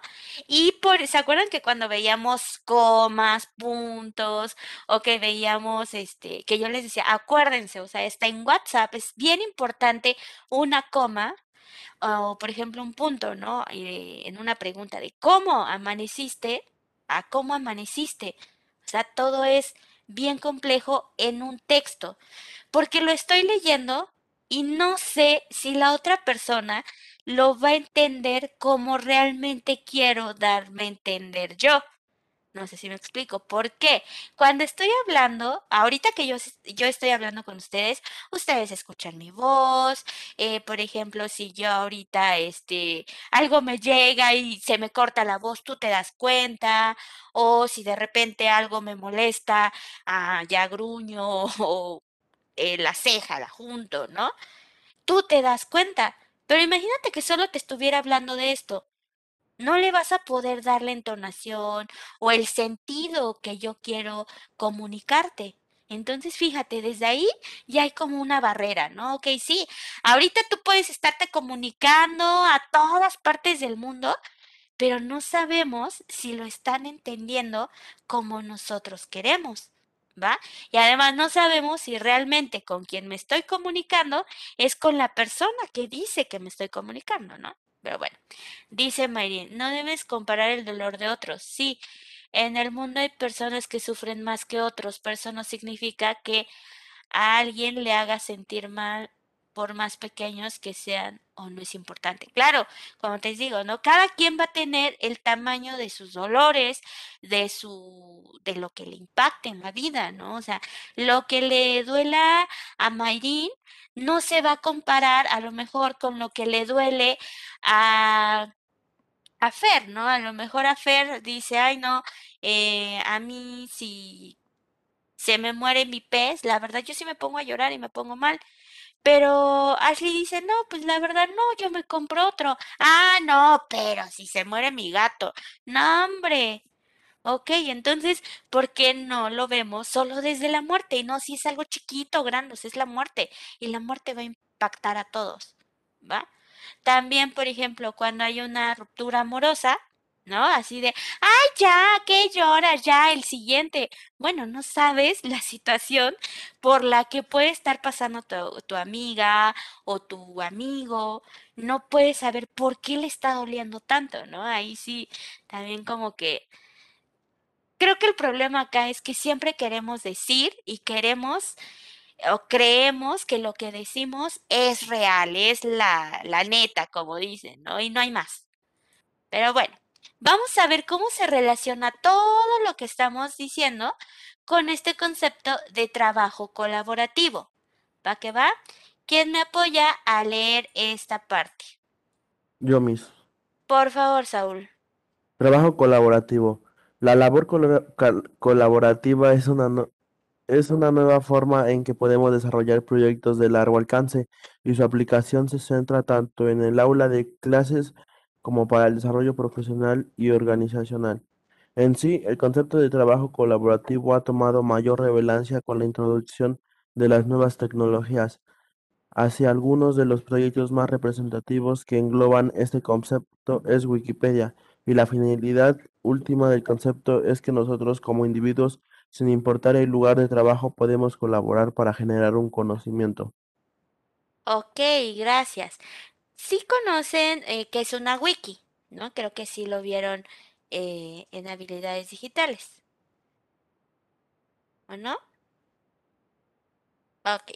Speaker 1: Y por, ¿se acuerdan que cuando veíamos comas, puntos, o que veíamos, este, que yo les decía, acuérdense, o sea, está en WhatsApp, es bien importante una coma, o por ejemplo un punto, ¿no? Eh, en una pregunta de cómo amaneciste a cómo amaneciste. O sea, todo es bien complejo en un texto, porque lo estoy leyendo y no sé si la otra persona lo va a entender como realmente quiero darme a entender yo. No sé si me explico. ¿Por qué? Cuando estoy hablando, ahorita que yo, yo estoy hablando con ustedes, ustedes escuchan mi voz. eh, por ejemplo, si yo ahorita este, algo me llega y se me corta la voz, tú te das cuenta. O si de repente algo me molesta, ah, ya gruño o eh, la ceja la junto, ¿no? Tú te das cuenta. Pero imagínate que solo te estuviera hablando de esto no le vas a poder dar la entonación o el sentido que yo quiero comunicarte. Entonces, fíjate, desde ahí ya hay como una barrera, ¿no? Ok, sí, ahorita tú puedes estarte comunicando a todas partes del mundo, pero no sabemos si lo están entendiendo como nosotros queremos, ¿va? Y además no sabemos si realmente con quien me estoy comunicando es con la persona que dice que me estoy comunicando, ¿no? Pero bueno. Dice Mayrin, no debes comparar el dolor de otros. Sí, en el mundo hay personas que sufren más que otros, pero eso no significa que a alguien le haga sentir mal por más pequeños que sean o no es importante. Claro, como te digo, ¿no? Cada quien va a tener el tamaño de sus dolores, de su, de lo que le impacte en la vida, ¿no? O sea, lo que le duela a Mayrin no se va a comparar a lo mejor con lo que le duele a a Fer, ¿no? A lo mejor a Fer dice, ay, no, eh, a mí si se me muere mi pez, la verdad yo sí me pongo a llorar y me pongo mal. Pero Ashley dice, no, pues la verdad no, yo me compro otro. Ah, no, pero si se muere mi gato. No, hombre. Ok, entonces, ¿por qué no lo vemos solo desde la muerte? Y no si es algo chiquito grande, sea, es la muerte. Y la muerte va a impactar a todos, ¿va? También, por ejemplo, cuando hay una ruptura amorosa, ¿no? Así de, ay, ya, ¿qué lloras? Ya, el siguiente. Bueno, no sabes la situación por la que puede estar pasando tu, tu amiga o tu amigo. No puedes saber por qué le está doliendo tanto, ¿no? Ahí sí, también como que creo que el problema acá es que siempre queremos decir y queremos o creemos que lo que decimos es real, es la, la neta, como dicen, ¿no? Y no hay más. Pero bueno, vamos a ver cómo se relaciona todo lo que estamos diciendo con este concepto de trabajo colaborativo. ¿Va que va? ¿Quién me apoya a leer esta parte?
Speaker 4: Yo mismo.
Speaker 1: Por favor, Saúl.
Speaker 4: Trabajo colaborativo. La labor colaborativa es una, no- es una nueva forma en que podemos desarrollar proyectos de largo alcance y su aplicación se centra tanto en el aula de clases como para el desarrollo profesional y organizacional. En sí, el concepto de trabajo colaborativo ha tomado mayor relevancia con la introducción de las nuevas tecnologías. Hacia algunos de los proyectos más representativos que engloban este concepto es Wikipedia, y la finalidad última del concepto es que nosotros como individuos, sin importar el lugar de trabajo, podemos colaborar para generar un conocimiento.
Speaker 1: Ok, gracias. Sí conocen eh, que es una wiki, ¿no? Creo que sí lo vieron eh, en habilidades digitales. ¿O no? Ok.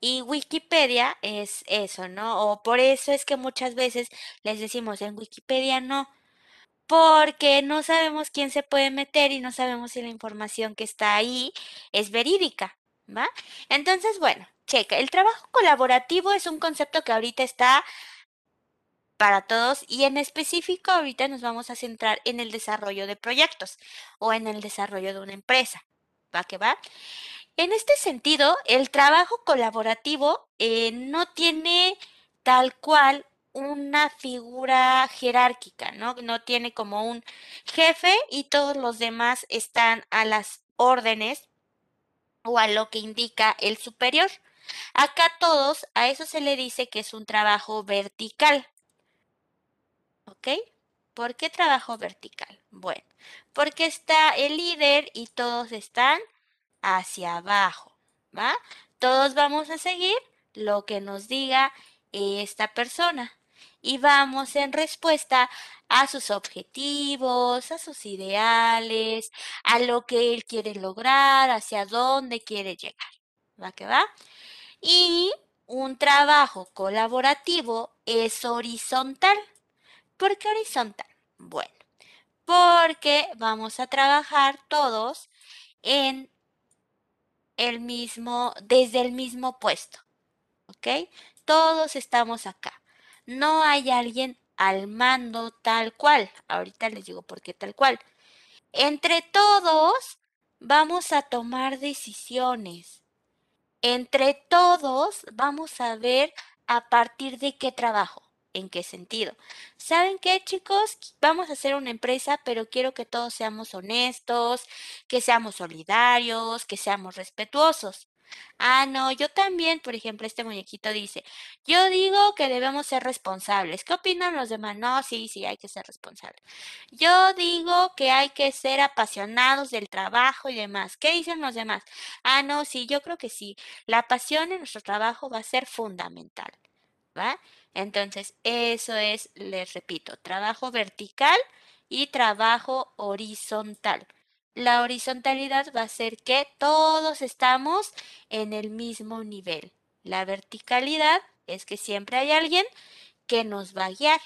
Speaker 1: Y Wikipedia es eso, ¿no? O por eso es que muchas veces les decimos en Wikipedia no, porque no sabemos quién se puede meter y no sabemos si la información que está ahí es verídica, ¿va? Entonces, bueno, checa, el trabajo colaborativo es un concepto que ahorita está para todos y en específico ahorita nos vamos a centrar en el desarrollo de proyectos o en el desarrollo de una empresa. ¿Va que va? En este sentido, el trabajo colaborativo eh, no tiene tal cual una figura jerárquica, ¿no? No tiene como un jefe y todos los demás están a las órdenes o a lo que indica el superior. Acá todos, a eso se le dice que es un trabajo vertical. ¿Ok? ¿Por qué trabajo vertical? Bueno, porque está el líder y todos están hacia abajo, ¿va? Todos vamos a seguir lo que nos diga esta persona y vamos en respuesta a sus objetivos, a sus ideales, a lo que él quiere lograr, hacia dónde quiere llegar. ¿Va que va? Y un trabajo colaborativo es horizontal. ¿Por qué horizontal? Bueno, porque vamos a trabajar todos en el mismo, desde el mismo puesto. ¿Ok? Todos estamos acá. No hay alguien al mando tal cual. Ahorita les digo por qué tal cual. Entre todos vamos a tomar decisiones. Entre todos vamos a ver a partir de qué trabajo. ¿En qué sentido? ¿Saben qué, chicos? Vamos a hacer una empresa, pero quiero que todos seamos honestos, que seamos solidarios, que seamos respetuosos. Ah, no, yo también, por ejemplo, este muñequito dice, yo digo que debemos ser responsables. ¿Qué opinan los demás? No, sí, sí, hay que ser responsables. Yo digo que hay que ser apasionados del trabajo y demás. ¿Qué dicen los demás? Ah, no, sí, yo creo que sí. La pasión en nuestro trabajo va a ser fundamental. ¿Va? Entonces, eso es, les repito, trabajo vertical y trabajo horizontal. La horizontalidad va a ser que todos estamos en el mismo nivel. La verticalidad es que siempre hay alguien que nos va a guiar.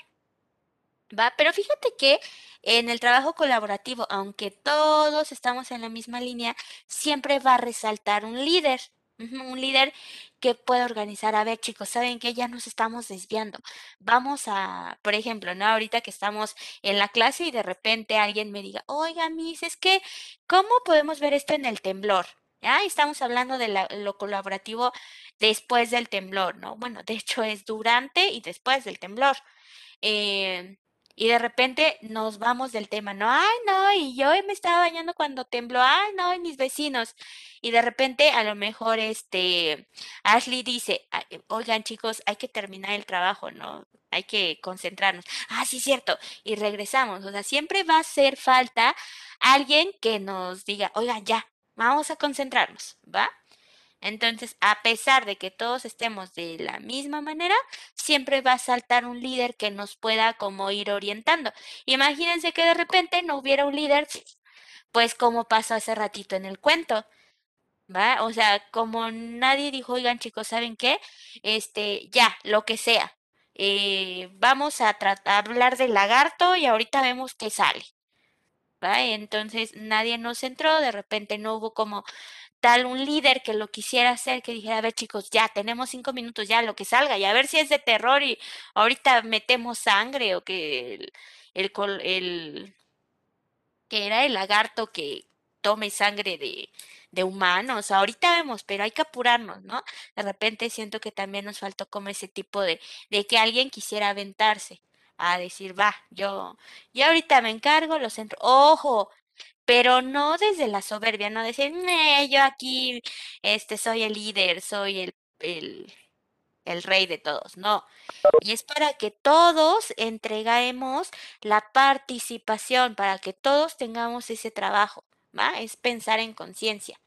Speaker 1: ¿Va? Pero fíjate que en el trabajo colaborativo, aunque todos estamos en la misma línea, siempre va a resaltar un líder. Un líder que pueda organizar. A ver, chicos, ¿saben que Ya nos estamos desviando. Vamos a, por ejemplo, ¿no? Ahorita que estamos en la clase y de repente alguien me diga, oiga, Miss, es que, ¿cómo podemos ver esto en el temblor? ¿Ya? Estamos hablando de lo colaborativo después del temblor, ¿no? Bueno, de hecho es durante y después del temblor. Eh, y de repente nos vamos del tema, no, ay, no, y yo me estaba bañando cuando tembló, ay, no, y mis vecinos. Y de repente a lo mejor este Ashley dice, eh, oigan chicos, hay que terminar el trabajo, ¿no? Hay que concentrarnos. Ah, sí, cierto. Y regresamos. O sea, siempre va a hacer falta alguien que nos diga, oigan, ya, vamos a concentrarnos, ¿va? Entonces, a pesar de que todos estemos de la misma manera, siempre va a saltar un líder que nos pueda como ir orientando. Imagínense que de repente no hubiera un líder, pues como pasó hace ratito en el cuento. ¿Va? O sea, como nadie dijo, oigan chicos, ¿saben qué? Este, ya, lo que sea. Eh, vamos a, a hablar del lagarto y ahorita vemos qué sale. ¿Va? Entonces nadie nos entró, de repente no hubo como tal un líder que lo quisiera hacer, que dijera, a ver chicos, ya tenemos cinco minutos, ya lo que salga, y a ver si es de terror y ahorita metemos sangre o que el, el, que era el lagarto que tome sangre de, de humanos. Ahorita vemos, pero hay que apurarnos, ¿no? De repente siento que también nos faltó como ese tipo de, de que alguien quisiera aventarse a decir, va, yo, yo ahorita me encargo, los centro. Ojo, pero no desde la soberbia, no decir, yo aquí este, soy el líder, soy el, el, el rey de todos, no. Y es para que todos entregamos la participación, para que todos tengamos ese trabajo, ¿va? Es pensar en conciencia.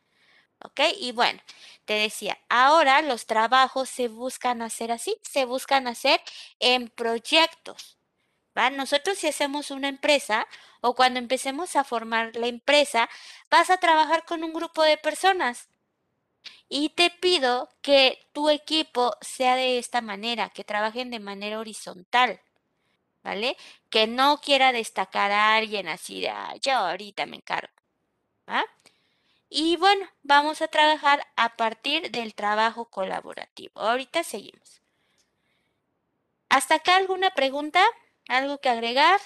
Speaker 1: ¿Ok? Y bueno, te decía, ahora los trabajos se buscan hacer así, se buscan hacer en proyectos. Nosotros si hacemos una empresa o cuando empecemos a formar la empresa, vas a trabajar con un grupo de personas. Y te pido que tu equipo sea de esta manera, que trabajen de manera horizontal, ¿vale? Que no quiera destacar a alguien así de, yo ahorita me encargo, Y bueno, vamos a trabajar a partir del trabajo colaborativo. Ahorita seguimos. ¿Hasta acá alguna pregunta? ¿Algo que agregar?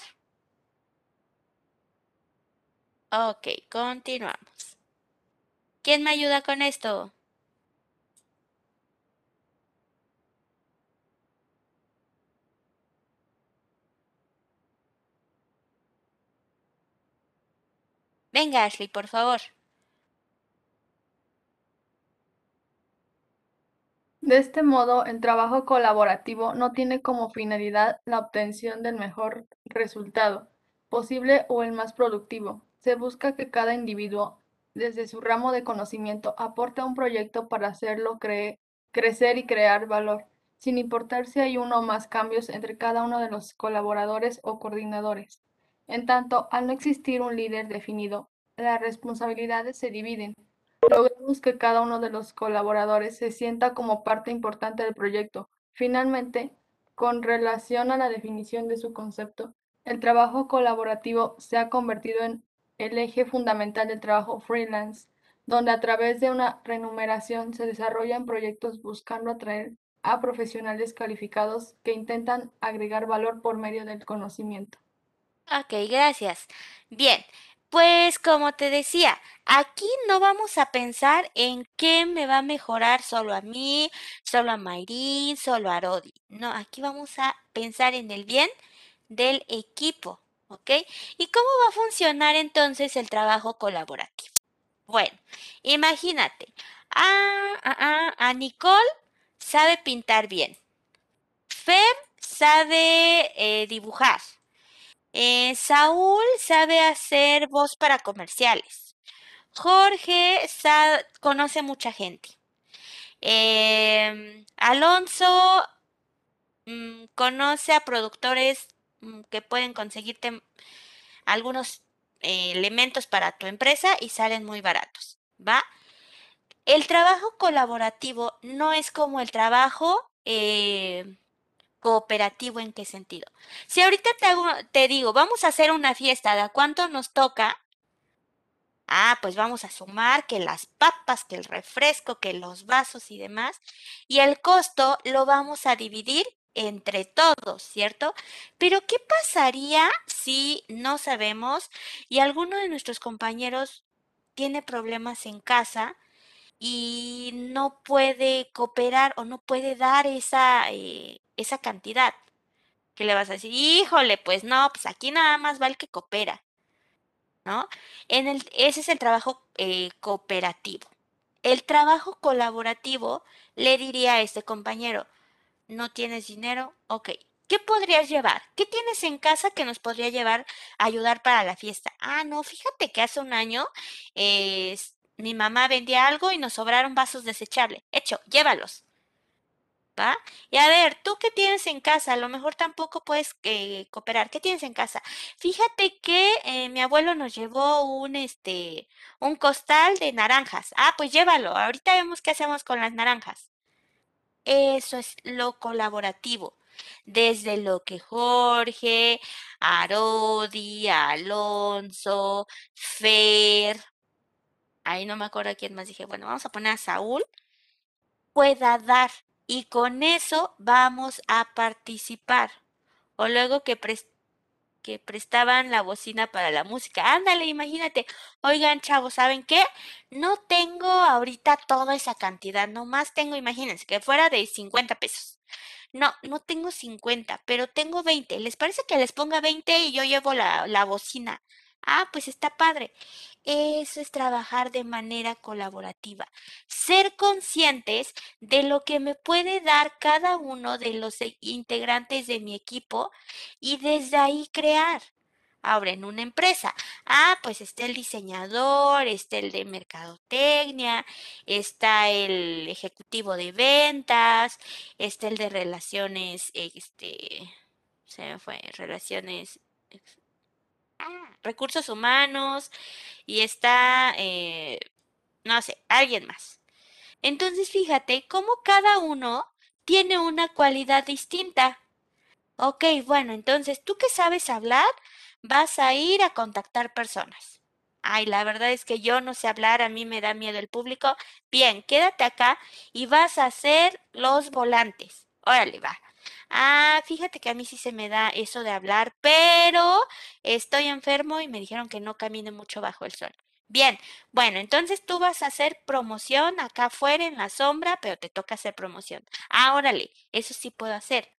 Speaker 1: Ok, continuamos. ¿Quién me ayuda con esto? Venga, Ashley, por favor.
Speaker 8: De este modo, el trabajo colaborativo no tiene como finalidad la obtención del mejor resultado posible o el más productivo. Se busca que cada individuo, desde su ramo de conocimiento, aporte un proyecto para hacerlo crecer y crear valor, sin importar si hay uno o más cambios entre cada uno de los colaboradores o coordinadores. En tanto, al no existir un líder definido, las responsabilidades se dividen. Logramos que cada uno de los colaboradores se sienta como parte importante del proyecto. Finalmente, con relación a la definición de su concepto, el trabajo colaborativo se ha convertido en el eje fundamental del trabajo freelance, donde a través de una remuneración se desarrollan proyectos buscando atraer a profesionales calificados que intentan agregar valor por medio del conocimiento.
Speaker 1: Ok, gracias. Bien, pues como te decía, aquí no vamos a pensar en qué me va a mejorar solo a mí, solo a Mayrin, solo a Rodi. No, aquí vamos a pensar en el bien del equipo, ¿ok? ¿Y cómo va a funcionar entonces el trabajo colaborativo? Bueno, imagínate, a, a Nicole sabe pintar bien, Fer sabe eh, dibujar, eh, Saúl sabe hacer voz para comerciales. Jorge conoce mucha gente. Em, Alonso mm, conoce a productores mm, que pueden conseguirte algunos eh, elementos para tu empresa y salen muy baratos, ¿va? El trabajo colaborativo no es como el trabajo eh, cooperativo en qué sentido. Si ahorita te, digo, vamos a hacer una fiesta, ¿de cuánto nos toca? Ah, pues vamos a sumar que las papas, que el refresco, que los vasos y demás. Y el costo lo vamos a dividir entre todos, ¿cierto? Pero ¿qué pasaría si no sabemos y alguno de nuestros compañeros tiene problemas en casa y no puede cooperar o no puede dar esa, eh, esa cantidad. ¿Qué le vas a decir? Híjole, pues no, pues aquí nada más va el que coopera. ¿No? En el, ese es el trabajo eh, cooperativo. El trabajo colaborativo le diría a este compañero, ¿no tienes dinero? Ok, ¿qué podrías llevar? ¿Qué tienes en casa que nos podría llevar a ayudar para la fiesta? Ah, no, fíjate que hace un año mi mamá vendía algo y nos sobraron vasos desechables. Hecho, llévalos. ¿Va? Y a ver, ¿tú qué tienes en casa? A lo mejor tampoco puedes eh, cooperar. ¿Qué tienes en casa? Fíjate que eh, mi abuelo nos llevó un, este, un costal de naranjas. Ah, pues llévalo. Ahorita vemos qué hacemos con las naranjas. Eso es lo colaborativo. Desde lo que Jorge, Arodi, Alonso, Fer, ahí no me acuerdo quién más dije, bueno, vamos a poner a Saúl, pueda dar y con eso vamos a participar. O luego que, que prestaban la bocina para la música. Ándale, imagínate. Oigan, chavos, ¿saben qué? No tengo ahorita toda esa cantidad, nomás tengo, imagínense, que fuera de 50 pesos. No, no tengo 50, pero tengo 20. ¿Les parece que les ponga 20 y yo llevo la, la bocina? Ah, pues está padre. Eso es trabajar de manera colaborativa. Ser conscientes de lo que me puede dar cada uno de los e, integrantes de mi equipo y desde ahí crear. Ahora, en una empresa, ah, pues está el diseñador, está el de mercadotecnia, está el ejecutivo de ventas, está el de relaciones, este, se me fue, relaciones recursos humanos y está, eh, no sé, alguien más. Entonces, fíjate cómo cada uno tiene una cualidad distinta. Ok, bueno, entonces tú que sabes hablar, vas a ir a contactar personas. Ay, la verdad es que yo no sé hablar, a mí me da miedo el público. Bien, quédate acá y vas a hacer los volantes. Órale, va. Ah, fíjate que a mí sí se me da eso de hablar, pero estoy enfermo y me dijeron que no camine mucho bajo el sol. Bien, bueno, entonces tú vas a hacer promoción acá afuera en la sombra, pero te toca hacer promoción. Ah, órale, eso sí puedo hacer.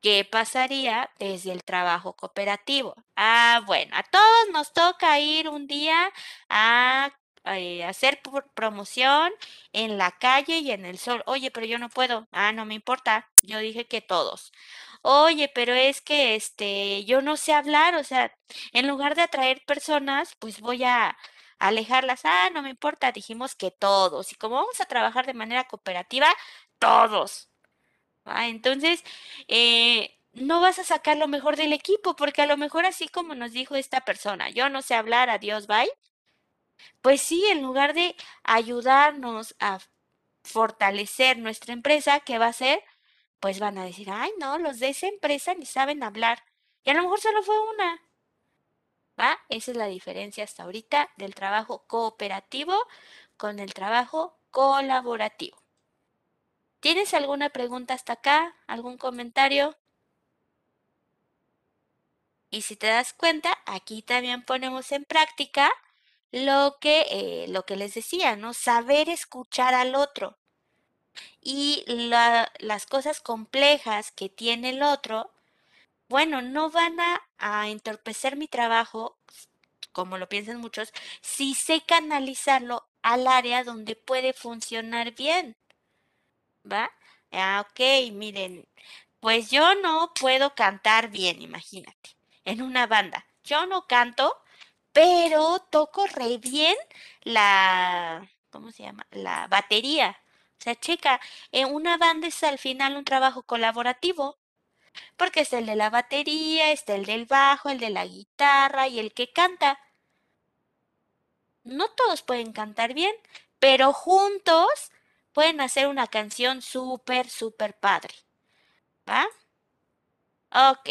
Speaker 1: ¿Qué pasaría desde el trabajo cooperativo? Ah, bueno, a todos nos toca ir un día a eh, hacer promoción en la calle y en el sol. Oye, pero yo no puedo. Ah, no me importa. Yo dije que todos. Oye, pero es que este, yo no sé hablar, o sea, en lugar de atraer personas, pues voy a alejarlas. Ah, no me importa. Dijimos que todos. Y como vamos a trabajar de manera cooperativa, todos. Ah, entonces, eh, no vas a sacar lo mejor del equipo, porque a lo mejor así como nos dijo esta persona, yo no sé hablar, adiós, bye. Pues sí, en lugar de ayudarnos a fortalecer nuestra empresa, ¿qué va a hacer? Pues van a decir, ay, no, los de esa empresa ni saben hablar. Y a lo mejor solo fue una. ¿Va? Esa es la diferencia hasta ahorita del trabajo cooperativo con el trabajo colaborativo. ¿Tienes alguna pregunta hasta acá? ¿Algún comentario? Y si te das cuenta, aquí también ponemos en práctica lo que, eh, lo que les decía, ¿no? Saber escuchar al otro. Y la- las cosas complejas que tiene el otro, bueno, no van a, entorpecer mi trabajo, como lo piensan muchos, si sé canalizarlo al área donde puede funcionar bien. ¿Va? Ah, ok, miren, pues yo no puedo cantar bien, imagínate, en una banda. Yo no canto, pero toco re bien la, ¿cómo se llama? La batería. O sea, checa, en una banda es al final un trabajo colaborativo, porque está el de la batería, está el del bajo, el de la guitarra y el que canta. No todos pueden cantar bien, pero juntos pueden hacer una canción súper, súper padre. ¿Va? Ok.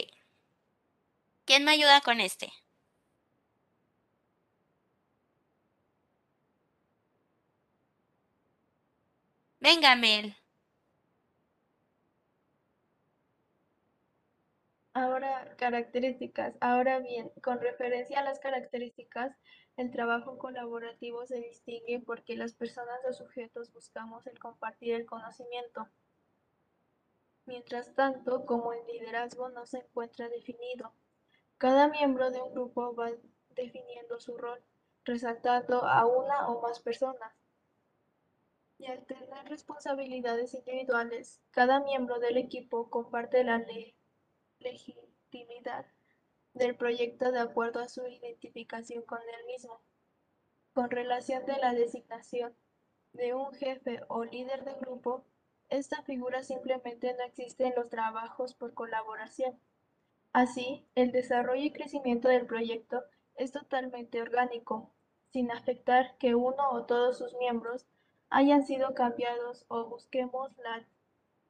Speaker 1: ¿Quién me ayuda con este? Venga, Mel.
Speaker 9: Ahora, características. Ahora bien, con referencia a las características, el trabajo colaborativo se distingue porque las personas o sujetos buscamos el compartir el conocimiento. Mientras tanto, como el liderazgo no se encuentra definido, cada miembro de un grupo va definiendo su rol, resaltando a una o más personas. Y al tener responsabilidades individuales, cada miembro del equipo comparte la le- legitimidad del proyecto de acuerdo a su identificación con el mismo. Con relación de la designación de un jefe o líder de grupo, esta figura simplemente no existe en los trabajos por colaboración. Así, el desarrollo y crecimiento del proyecto es totalmente orgánico, sin afectar que uno o todos sus miembros hayan sido cambiados o busquemos la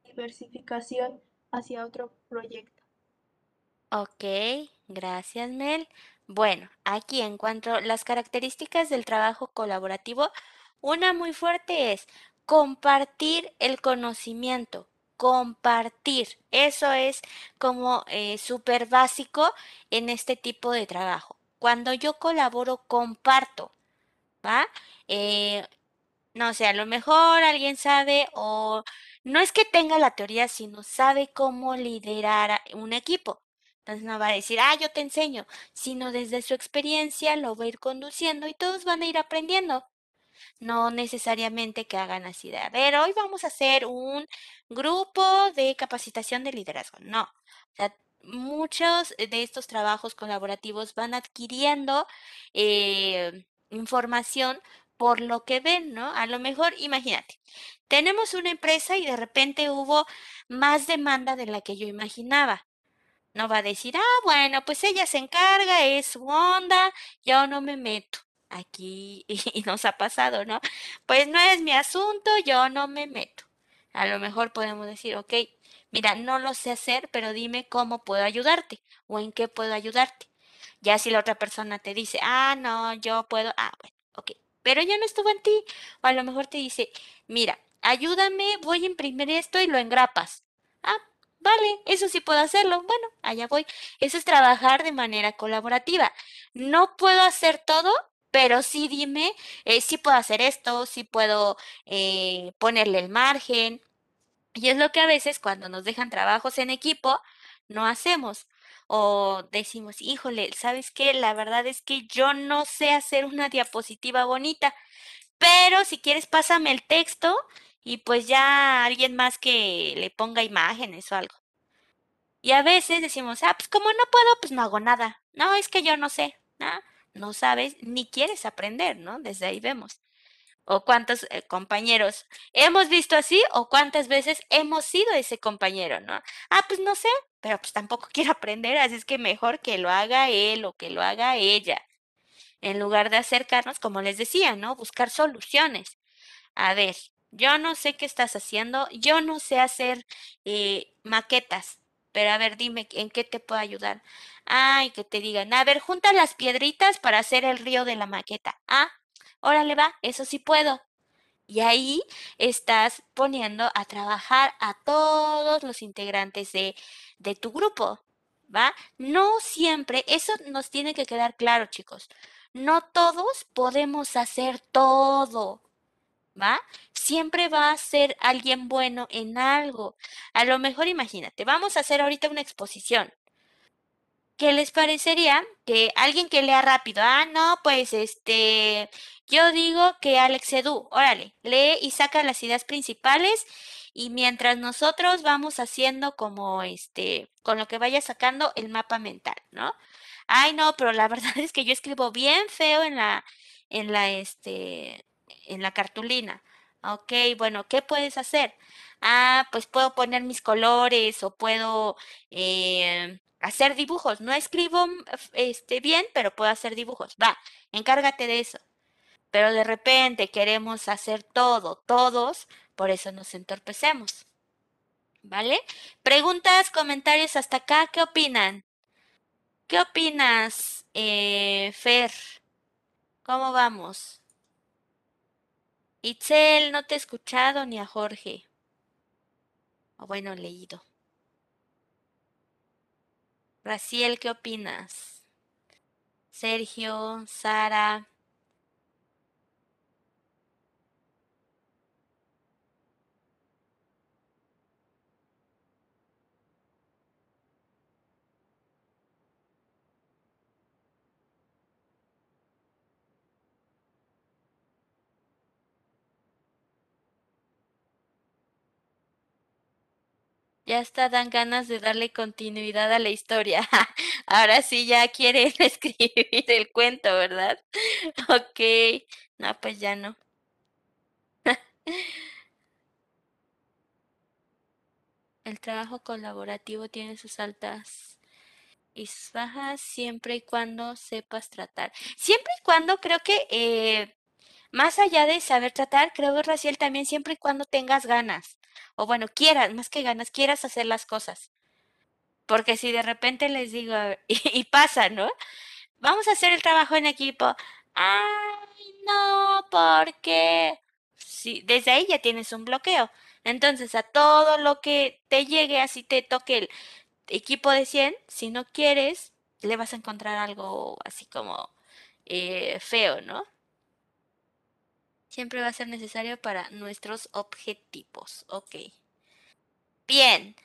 Speaker 9: diversificación hacia otro proyecto.
Speaker 1: Ok, gracias, Mel. Bueno, aquí en cuanto a las características del trabajo colaborativo, una muy fuerte es compartir el conocimiento, compartir. Eso es como eh, súper básico en este tipo de trabajo. Cuando yo colaboro, comparto, ¿va? Eh, no sé, a lo mejor alguien sabe o no es que tenga la teoría, sino sabe cómo liderar un equipo. Entonces no va a decir, ah, yo te enseño, sino desde su experiencia lo va a ir conduciendo y todos van a ir aprendiendo. No necesariamente que hagan así de, a ver, hoy vamos a hacer un grupo de capacitación de liderazgo. No, sea, muchos de estos trabajos colaborativos van adquiriendo eh, información por lo que ven, ¿no? A lo mejor, imagínate, tenemos una empresa y de repente hubo más demanda de la que yo imaginaba. No va a decir, ah, bueno, pues ella se encarga, es su onda, yo no me meto. Aquí y nos ha pasado, ¿no? Pues no es mi asunto, yo no me meto. A lo mejor podemos decir, ok, mira, no lo sé hacer, pero dime cómo puedo ayudarte o en qué puedo ayudarte. Ya si la otra persona te dice, ah, no, yo puedo, ah, bueno, ok, pero ya no estuvo en ti. O a lo mejor te dice, mira, ayúdame, voy a imprimir esto y lo engrapas. Ah, vale, eso sí puedo hacerlo. Bueno, allá voy. Eso es trabajar de manera colaborativa. No puedo hacer todo, pero sí dime, eh, sí puedo hacer esto, sí puedo eh, ponerle el margen. Y es lo que a veces cuando nos dejan trabajos en equipo, no hacemos. O decimos, híjole, ¿sabes qué? La verdad es que yo no sé hacer una diapositiva bonita, pero si quieres pásame el texto y pues ya alguien más que le ponga imágenes o algo. Y a veces decimos, ah, pues como no puedo, pues no hago nada. No, es que yo no sé, ¿no? No sabes ni quieres aprender, ¿no? Desde ahí vemos. O cuántos eh, compañeros hemos visto así o cuántas veces hemos sido ese compañero, ¿no? Ah, pues no sé, pero pues tampoco quiero aprender, así es que mejor que lo haga él o que lo haga ella. En lugar de acercarnos, como les decía, ¿no? Buscar soluciones. A ver, yo no sé qué estás haciendo, yo no sé hacer eh, maquetas, pero a ver, dime en qué te puedo ayudar. Ay, que te digan, a ver, junta las piedritas para hacer el río de la maqueta. Ah, órale va, eso sí puedo. Y ahí estás poniendo a trabajar a todos los integrantes de, de tu grupo, ¿va? No siempre, eso nos tiene que quedar claro, chicos. No todos podemos hacer todo, ¿va? Siempre va a ser alguien bueno en algo. A lo mejor imagínate, vamos a hacer ahorita una exposición. ¿Qué les parecería que alguien que lea rápido? Ah, no, pues este, yo digo que Alex Edu, órale, lee y saca las ideas principales y mientras nosotros vamos haciendo como este, con lo que vaya sacando el mapa mental, ¿no? Ay, no, pero la verdad es que yo escribo bien feo en la, en la, este, en la cartulina. Ok, bueno, ¿qué puedes hacer? Ah, pues puedo poner mis colores o puedo eh, hacer dibujos. No escribo mm, este, bien, pero puedo hacer dibujos. Va, encárgate de eso. Pero de repente queremos hacer todo, todos, por eso nos entorpecemos. ¿Vale? Preguntas, comentarios hasta acá, ¿qué opinan? ¿Qué opinas, eh, Fer? ¿Cómo vamos? Itzel, no te he escuchado ni a Jorge. O bueno, leído. Raciel, ¿qué opinas? Sergio, Sara. Ya hasta dan ganas de darle continuidad a la historia. Ahora sí ya quieren escribir el cuento, ¿verdad? Ok. No, pues ya no. El trabajo colaborativo tiene sus altas y sus bajas siempre y cuando sepas tratar. Siempre y cuando creo que eh, más allá de saber tratar, creo, Raciel, también siempre y cuando tengas ganas. O bueno, quieras, más que ganas, quieras hacer las cosas. Porque si de repente les digo, y, y pasa, ¿no? Vamos a hacer el trabajo en equipo. Ay, no, porque sí, desde ahí ya tienes un bloqueo. Entonces, a todo lo que te llegue, así te toque el equipo de 100, si no quieres, le vas a encontrar algo así como eh, feo, ¿no? Siempre va a ser necesario para nuestros objetivos. Ok. Bien.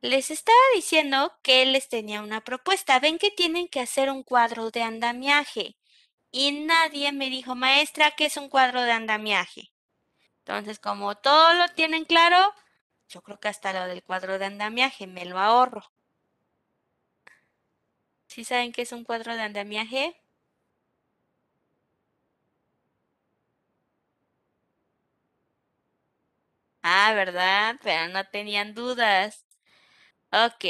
Speaker 1: Les estaba diciendo que les tenía una propuesta. Ven que tienen que hacer un cuadro de andamiaje. Y nadie me dijo, maestra, ¿qué es un cuadro de andamiaje? Entonces, como todo lo tienen claro, yo creo que hasta lo del cuadro de andamiaje me lo ahorro. ¿Sí saben qué es un cuadro de andamiaje? Ah, ¿verdad? Pero no tenían dudas. Ok,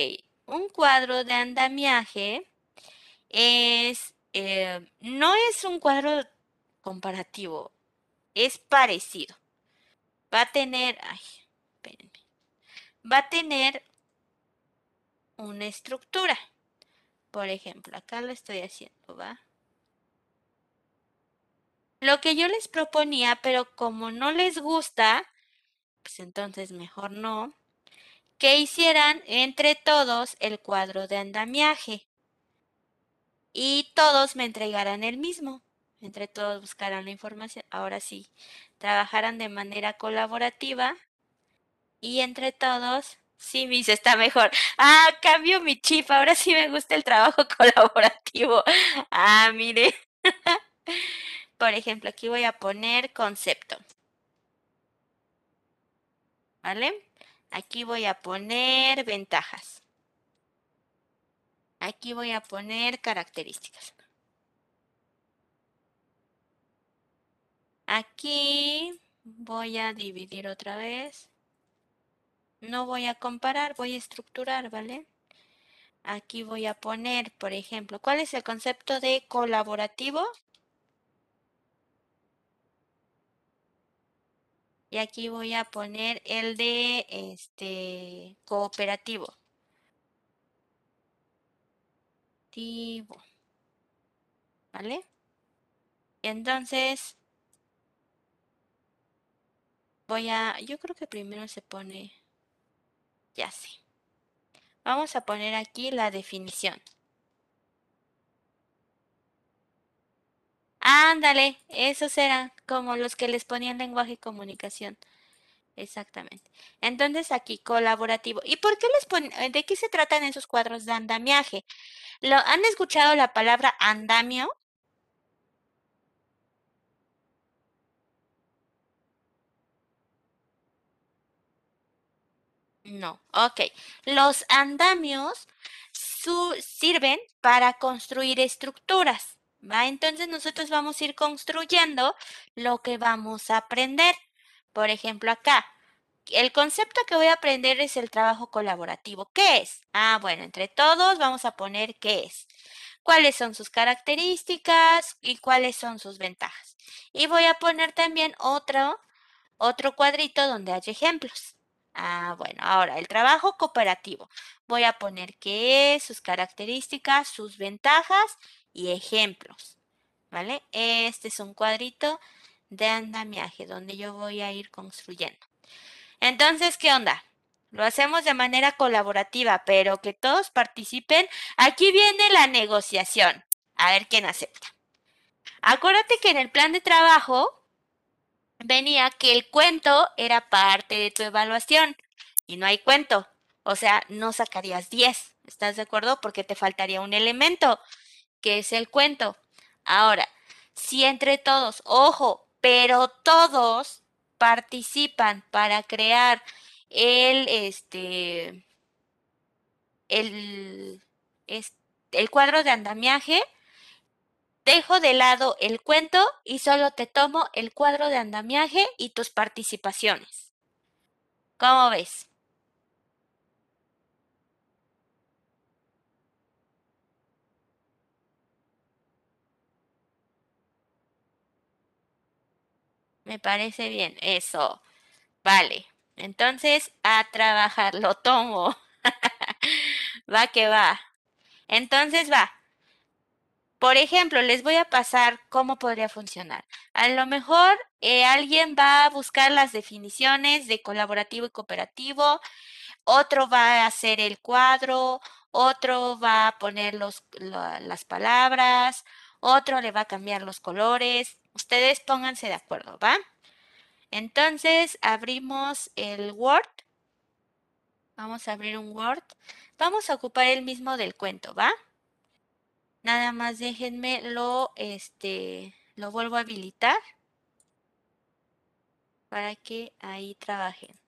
Speaker 1: un cuadro de andamiaje es, eh, no es un cuadro comparativo, es parecido. Va a tener, ay, espérenme, va a tener una estructura. Por ejemplo, acá lo estoy haciendo, ¿va? Lo que yo les proponía, pero como no les gusta, pues entonces mejor no, que hicieran entre todos el cuadro de andamiaje y todos me entregaran el mismo. Entre todos buscaran la información. Ahora sí, trabajaran de manera colaborativa y entre todos, sí, mis está mejor. Ah, cambio mi chip. Ahora sí me gusta el trabajo colaborativo. Ah, mire. Por ejemplo, aquí voy a poner concepto. ¿Vale? Aquí voy a poner ventajas. Aquí voy a poner características. Aquí voy a dividir otra vez. No voy a comparar, voy a estructurar, ¿vale? Aquí voy a poner, por ejemplo, ¿cuál es el concepto de colaborativo? Y aquí voy a poner el de este cooperativo. ¿Vale? Entonces voy a, yo creo que primero se pone, ya sé. Vamos a poner aquí la definición. Ándale, esos eran como los que les ponían lenguaje y comunicación. Exactamente. Entonces aquí colaborativo. ¿Y por qué les ponen, de qué se tratan esos cuadros de andamiaje? ¿Lo, ¿Han escuchado la palabra andamio? No, ok. Los andamios sirven para construir estructuras, ¿va? Entonces nosotros vamos a ir construyendo lo que vamos a aprender. Por ejemplo, acá, el concepto que voy a aprender es el trabajo colaborativo. ¿Qué es? Ah, bueno, entre todos vamos a poner qué es. ¿Cuáles son sus características y cuáles son sus ventajas? Y voy a poner también otro, otro cuadrito donde hay ejemplos. Ah, bueno, ahora el trabajo cooperativo. Voy a poner qué es, sus características, sus ventajas y ejemplos. ¿Vale? Este es un cuadrito de andamiaje donde yo voy a ir construyendo. Entonces, ¿qué onda? Lo hacemos de manera colaborativa, pero que todos participen. Aquí viene la negociación. A ver quién acepta. Acuérdate que en el plan de trabajo venía que el cuento era parte de tu evaluación y no hay cuento. O sea, no sacarías 10. ¿Estás de acuerdo? Porque te faltaría un elemento, que es el cuento. Ahora, si entre todos, ojo, pero todos participan para crear el, este, el, el cuadro de andamiaje, Dejo de lado el cuento y solo te tomo el cuadro de andamiaje y tus participaciones. ¿Cómo ves? Me parece bien, eso. Vale. Entonces, a trabajar, lo tomo. va que va. Entonces va. Por ejemplo, les voy a pasar cómo podría funcionar. A lo mejor eh, alguien va a buscar las definiciones de colaborativo y cooperativo, otro va a hacer el cuadro, otro va a poner los, las palabras, otro le va a cambiar los colores. Ustedes pónganse de acuerdo, ¿va? Entonces abrimos el Word. Vamos a abrir un Word. Vamos a ocupar el mismo del cuento, ¿va? Nada más déjenme lo, este, lo vuelvo a habilitar para que ahí trabajen.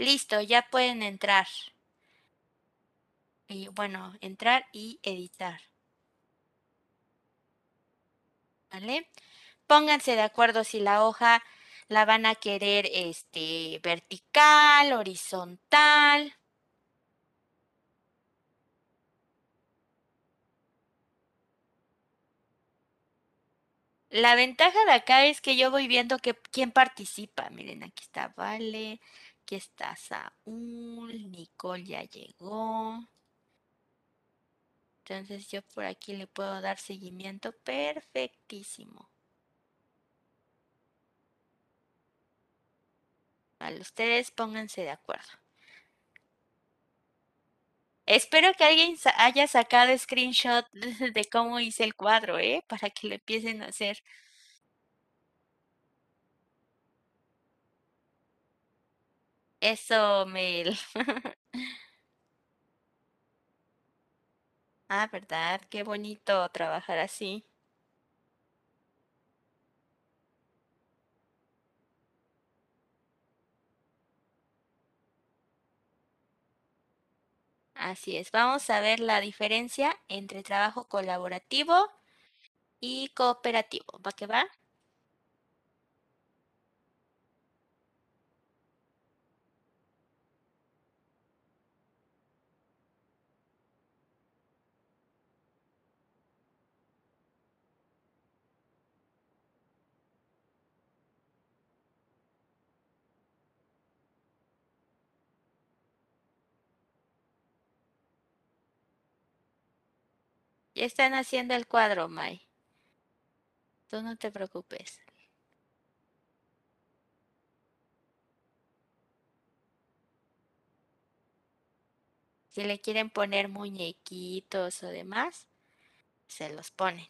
Speaker 1: Listo, ya pueden entrar. Y bueno, entrar y editar. ¿Vale? Pónganse de acuerdo si la hoja la van a querer este, vertical, horizontal. La ventaja de acá es que yo voy viendo que quién participa. Miren, aquí está Vale, aquí está Saúl, Nicole ya llegó. Entonces yo por aquí le puedo dar seguimiento perfectísimo. Vale, ustedes pónganse de acuerdo. Espero que alguien haya sacado screenshot de cómo hice el cuadro, ¿eh? Para que lo empiecen a hacer. Eso, Mel. Ah, ¿verdad? Qué bonito trabajar así. Así es. Vamos a ver la diferencia entre trabajo colaborativo y cooperativo. ¿Va que va? Están haciendo el cuadro, Mai. Tú no te preocupes. Si le quieren poner muñequitos o demás, se los ponen.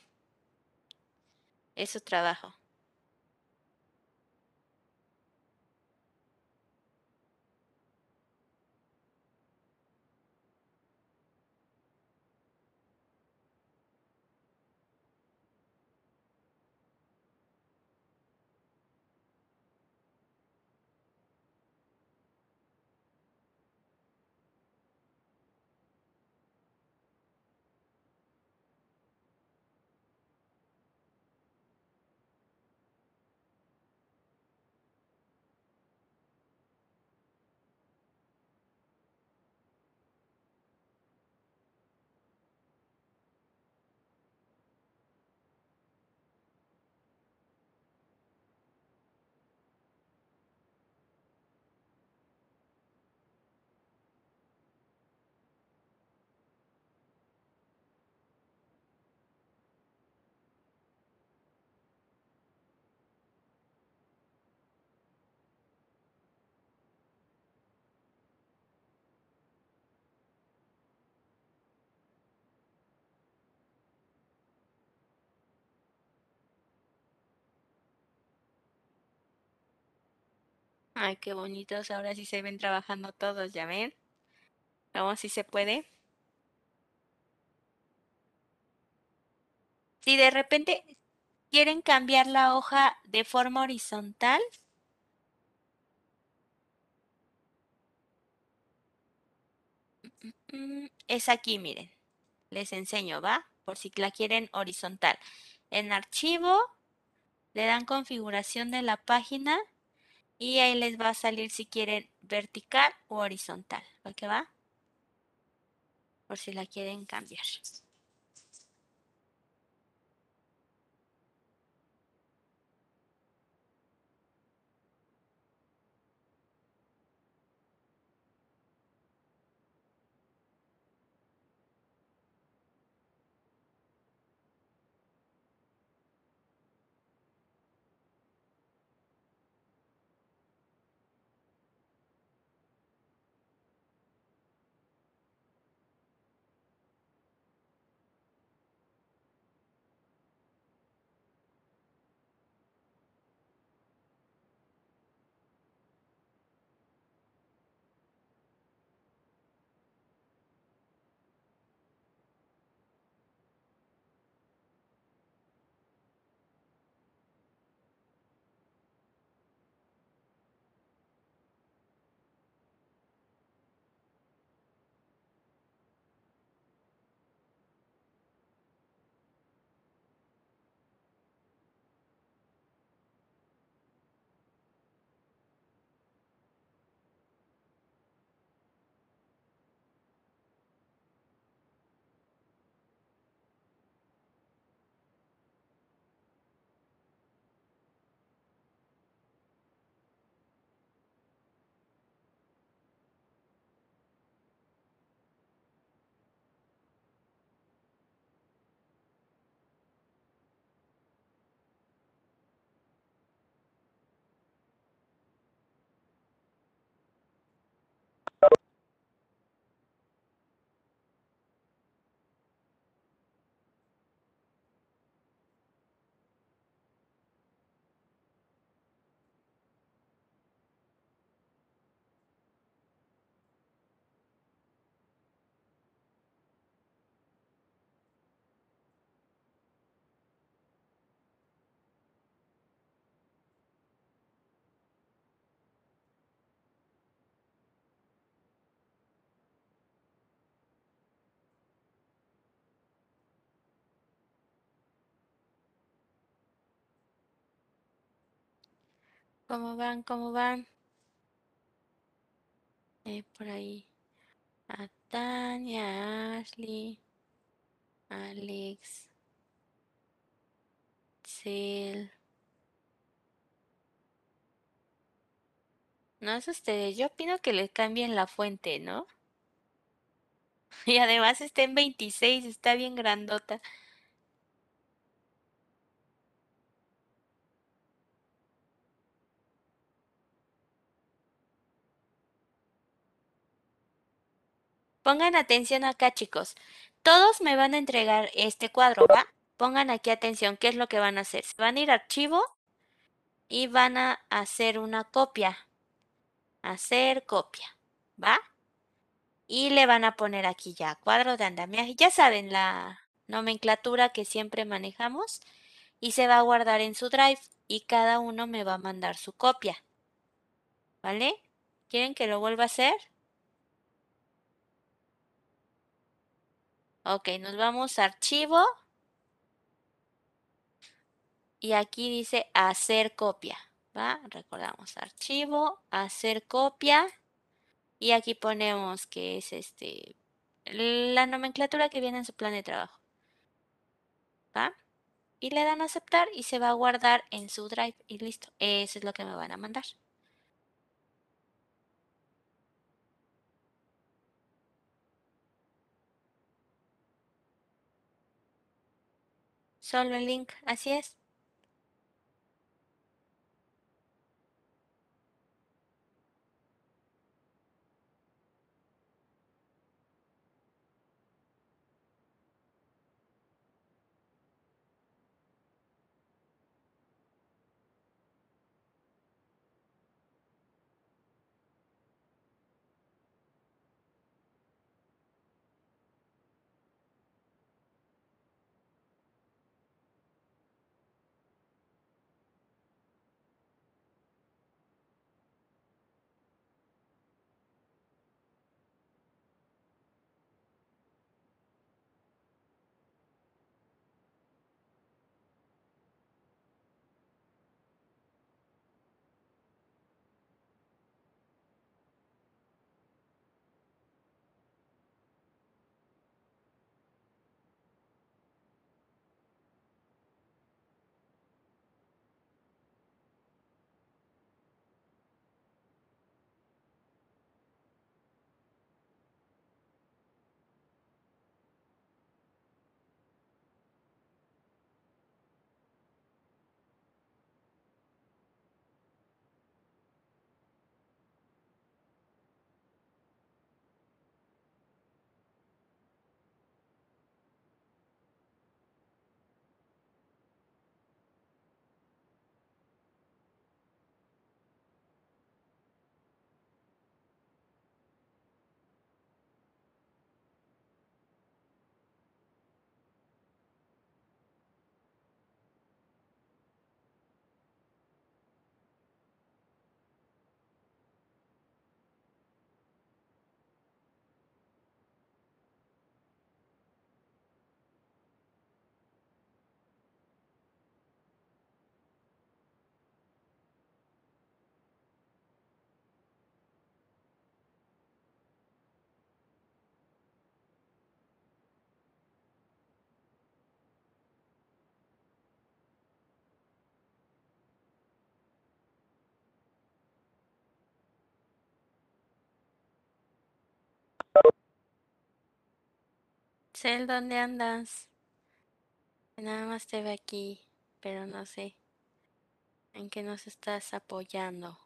Speaker 1: Es su trabajo. Ay, qué bonitos. Ahora sí se ven trabajando todos, ¿ya ven? Vamos, si se puede. Si de repente quieren cambiar la hoja de forma horizontal, mm, es aquí, miren. Les enseño, ¿va? Por si la quieren horizontal. En archivo, le dan configuración de la página y ahí les va a salir si quieren vertical o horizontal. ¿Va que va? Por si la quieren cambiar. ¿Cómo van? ¿Cómo van? Eh, por ahí. A Tania, Ashley, Alex, Cel. No es ustedes, yo opino que le cambien la fuente, ¿no? Y además está en 26, está bien grandota. Pongan atención acá, chicos. Todos me van a entregar este cuadro, ¿va? Pongan aquí atención, ¿qué es lo que van a hacer? Van a ir a archivo y van a hacer una copia. Hacer copia, ¿va? Y le van a poner aquí ya cuadro de andamiaje. Ya saben la nomenclatura que siempre manejamos. Y se va a guardar en su drive y cada uno me va a mandar su copia. ¿Vale? ¿Quieren que lo vuelva a hacer? Ok, nos vamos a archivo. Y aquí dice hacer copia. ¿Va? Recordamos archivo, hacer copia. Y aquí ponemos que es este la nomenclatura que viene en su plan de trabajo. ¿Va? Y le dan a aceptar y se va a guardar en su drive y listo. Eso es lo que me van a mandar. Solo el link, así es. Cel, ¿dónde andas? Nada más te veo aquí, pero no sé en qué nos estás apoyando.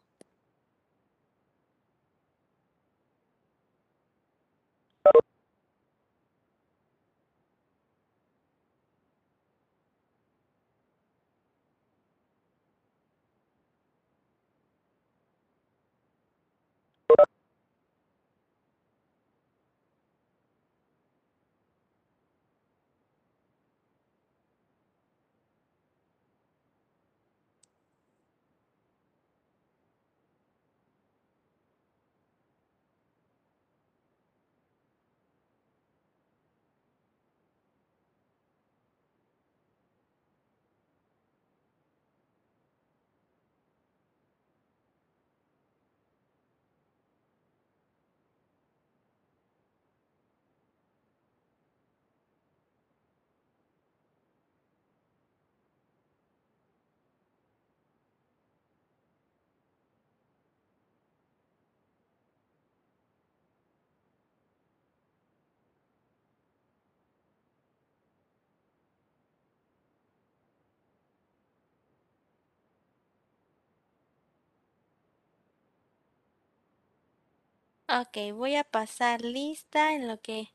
Speaker 1: Ok, voy a pasar lista en lo que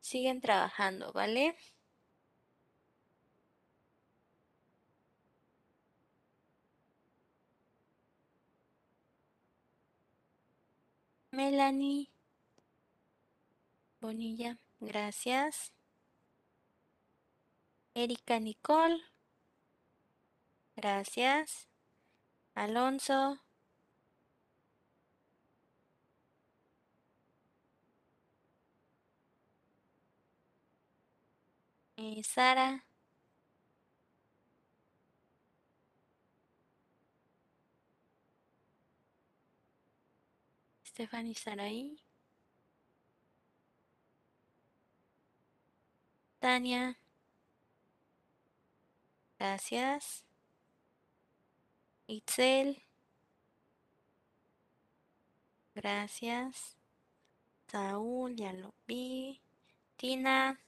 Speaker 1: siguen trabajando, ¿vale? Melanie Bonilla, gracias. Erika Nicole, gracias. Alonso, eh, Sara, Stephanie Saraí, Tania, gracias. Itzel, gracias. Saúl, ya lo vi. Tina,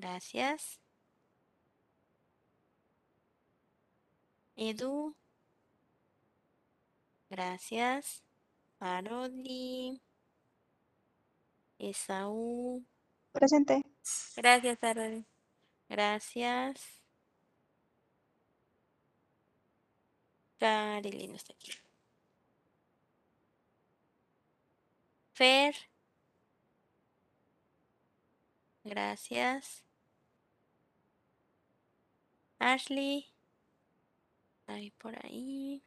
Speaker 1: gracias. Edu, gracias. Parodi, Esaú,
Speaker 7: Presente.
Speaker 1: gracias, Parodi. Gracias. Carly no está aquí. Fer, gracias. Ashley, ahí por ahí.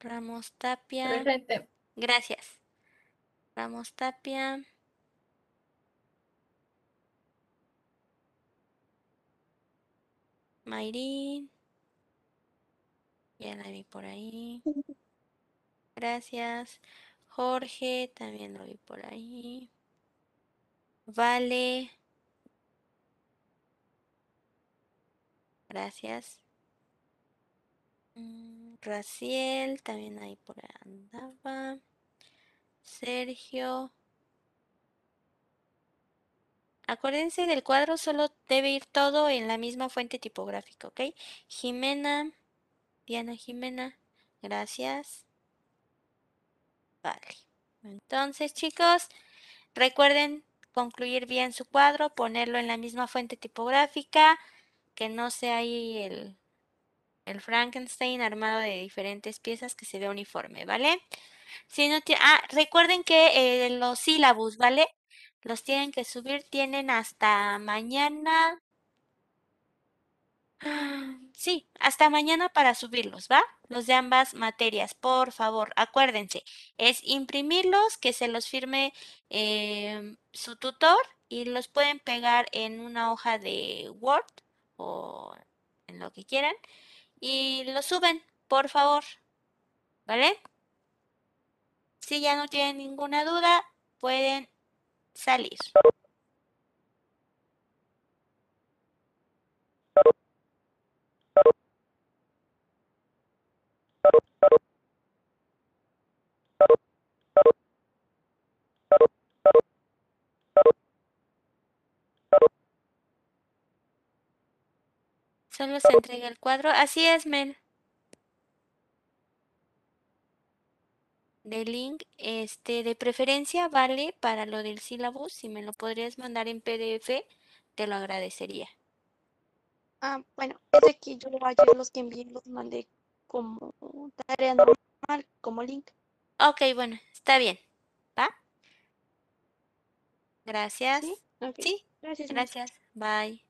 Speaker 1: Ramos Tapia,
Speaker 8: Presente.
Speaker 1: gracias. Ramos Tapia. Mayrin. Ya la vi por ahí. Gracias. Jorge, también lo vi por ahí. Vale. Gracias. Mm, Raciel, también ahí por ahí andaba. Sergio. Acuérdense del cuadro, solo debe ir todo en la misma fuente tipográfica, ¿ok? Jimena, Diana Jimena, gracias. Vale. Entonces, chicos, recuerden concluir bien su cuadro, ponerlo en la misma fuente tipográfica, que no sea ahí el, el Frankenstein armado de diferentes piezas que se vea uniforme, ¿vale? Si no ah, recuerden que eh, los sílabus, ¿vale? Los tienen que subir, tienen hasta mañana. Sí, hasta mañana para subirlos, ¿va? Los de ambas materias, por favor, acuérdense, es imprimirlos, que se los firme em, su tutor y los pueden pegar en una hoja de Word o en lo que quieran y los suben, por favor, ¿vale? Si ya no tienen ninguna duda, pueden salir. Solo se entrega el cuadro. Así es, Mel. De link, este, de preferencia vale para lo del sílabus. Si me lo podrías mandar en PDF, te lo agradecería.
Speaker 2: Ah, bueno, es de que yo ayer los que envié los mandé como tarea normal, como link.
Speaker 1: Ok, bueno, está bien. ¿Va? Gracias.
Speaker 2: ¿Sí?
Speaker 1: Sí,
Speaker 2: Gracias.
Speaker 1: Gracias. Bye.